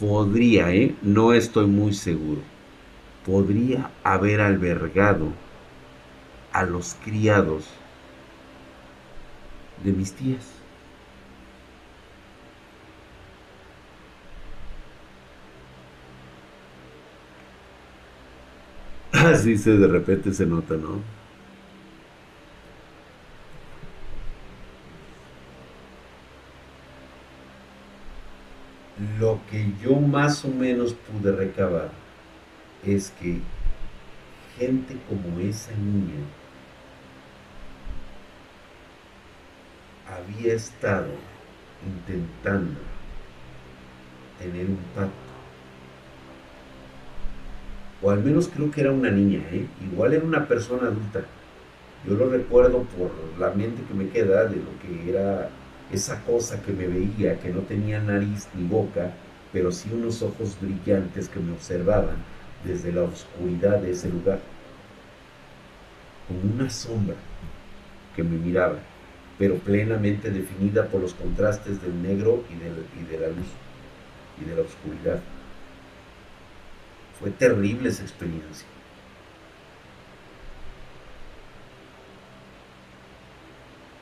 podría, ¿eh? no estoy muy seguro, podría haber albergado a los criados de mis tías. *laughs* Así se de repente se nota, ¿no? lo que yo más o menos pude recabar es que gente como esa niña había estado intentando tener un pacto. O al menos creo que era una niña, ¿eh? igual era una persona adulta. Yo lo recuerdo por la mente que me queda de lo que era esa cosa que me veía, que no tenía nariz ni boca, pero sí unos ojos brillantes que me observaban desde la oscuridad de ese lugar, como una sombra que me miraba, pero plenamente definida por los contrastes del negro y de, y de la luz y de la oscuridad. Fue terrible esa experiencia.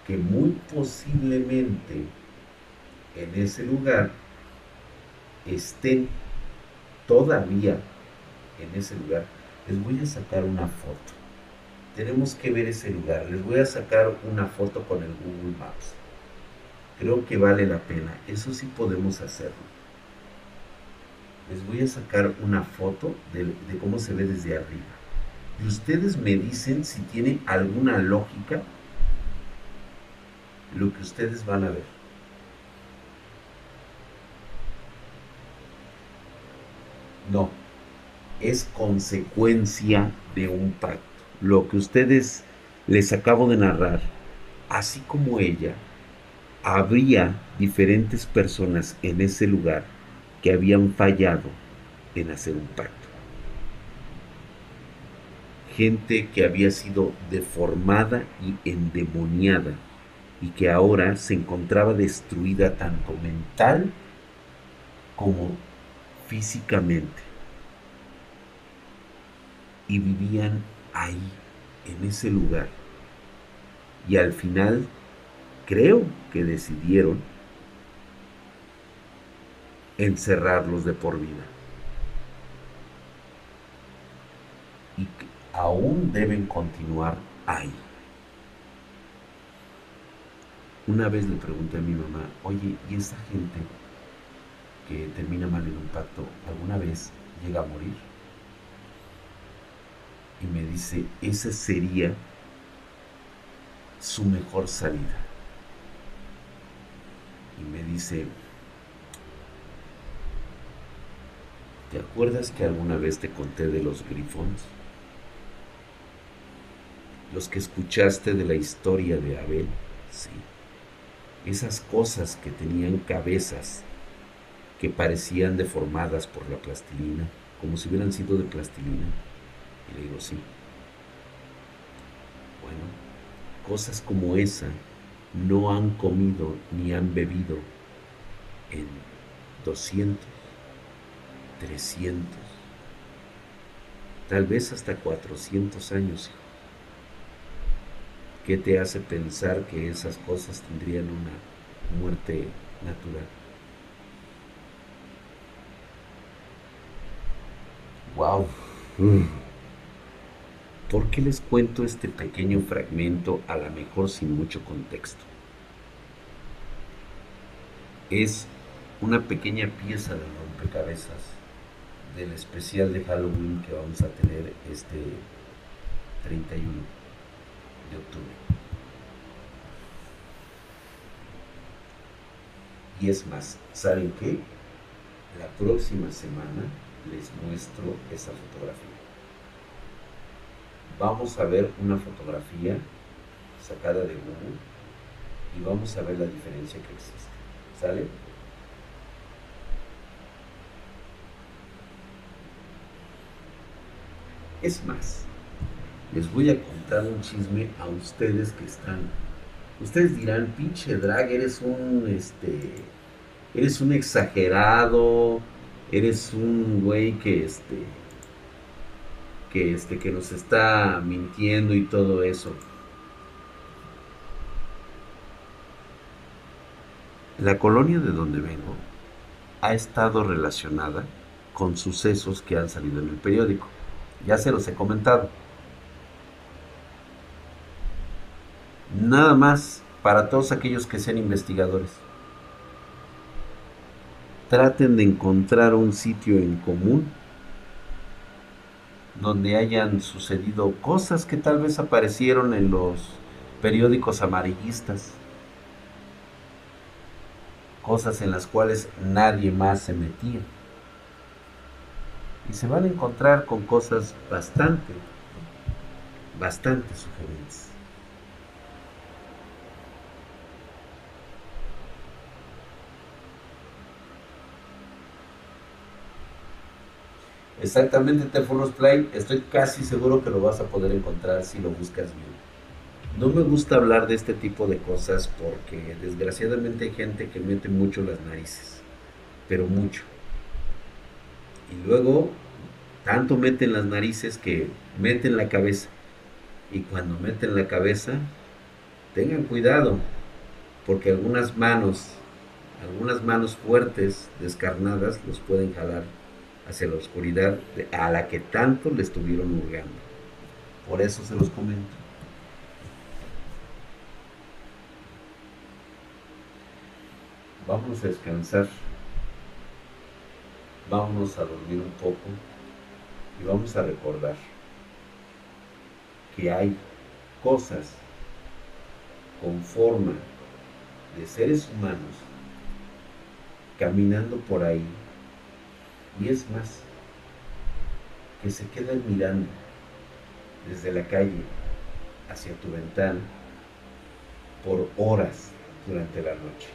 que muy posiblemente en ese lugar estén todavía en ese lugar, les voy a sacar una foto. Tenemos que ver ese lugar. Les voy a sacar una foto con el Google Maps. Creo que vale la pena. Eso sí podemos hacerlo. Les voy a sacar una foto de, cómo se ve desde arriba. Y ustedes me dicen si tiene alguna lógica lo que ustedes van a ver. No, es consecuencia de un pacto. Lo que ustedes les acabo de narrar, así como ella, habría diferentes personas en ese lugar que habían fallado en hacer un pacto. Gente que había sido deformada y endemoniada y que ahora se encontraba destruida tanto mental como físicamente. Y vivían ahí, en ese lugar. Y al final creo que decidieron encerrarlos de por vida. Y que aún deben continuar ahí. Una vez le pregunté a mi mamá, oye, ¿y esa gente que termina mal en un pacto alguna vez llega a morir? Y me dice, esa sería su mejor salida. Y me dice, ¿te acuerdas que alguna vez te conté de los grifones? Los que escuchaste de la historia de Abel, sí. Esas cosas que tenían cabezas que parecían deformadas por la plastilina, como si hubieran sido de plastilina. Y le digo, sí. Bueno, cosas como esa no han comido ni han bebido en 200, 300, tal vez hasta 400 años. ¿Qué te hace pensar que esas cosas tendrían una muerte natural? Wow. ¿Por qué les cuento este pequeño fragmento a lo mejor sin mucho contexto? Es una pequeña pieza de rompecabezas del especial de Halloween que vamos a tener este 31 de octubre. Y es más, ¿saben qué? La próxima semana les muestro esa fotografía. Vamos a ver una fotografía sacada de Google y vamos a ver la diferencia que existe. ¿Sale? Es más, les voy a contar un chisme a ustedes que están. Ustedes dirán, pinche drag, eres un este. Eres un exagerado. Eres un güey que este. Que este. que nos está mintiendo y todo eso. La colonia de donde vengo ha estado relacionada con sucesos que han salido en el periódico. Ya se los he comentado. Nada más para todos aquellos que sean investigadores. Traten de encontrar un sitio en común donde hayan sucedido cosas que tal vez aparecieron en los periódicos amarillistas. Cosas en las cuales nadie más se metía. Y se van a encontrar con cosas bastante, bastante sugerentes. Exactamente, Telephonos Play, estoy casi seguro que lo vas a poder encontrar si lo buscas bien. No me gusta hablar de este tipo de cosas porque desgraciadamente hay gente que mete mucho las narices, pero mucho. Y luego, tanto meten las narices que meten la cabeza. Y cuando meten la cabeza, tengan cuidado, porque algunas manos Algunas manos fuertes, descarnadas, los pueden jalar hacia la oscuridad a la que tanto le estuvieron hurgando. Por eso se los comento. Vamos a descansar. Vámonos a dormir un poco y vamos a recordar que hay cosas con forma de seres humanos caminando por ahí y es más que se quedan mirando desde la calle hacia tu ventana por horas durante la noche.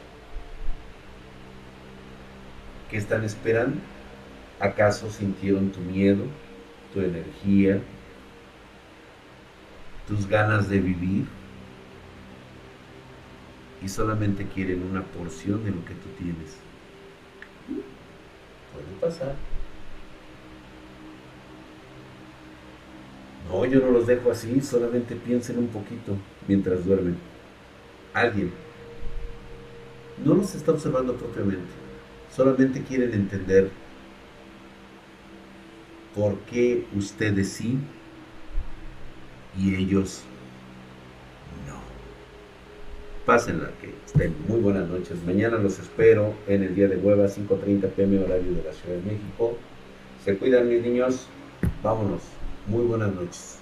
¿Qué están esperando? ¿Acaso sintieron tu miedo, tu energía, tus ganas de vivir? Y solamente quieren una porción de lo que tú tienes. Puede pasar. No, yo no los dejo así, solamente piensen un poquito mientras duermen. Alguien no los está observando propiamente, solamente quieren entender por qué ustedes sí y ellos no. Pásenla, que estén muy buenas noches. Mañana los espero en el día de hueva, 5.30 pm horario de la Ciudad de México. Se cuidan mis niños. Vámonos. Muy buenas noches.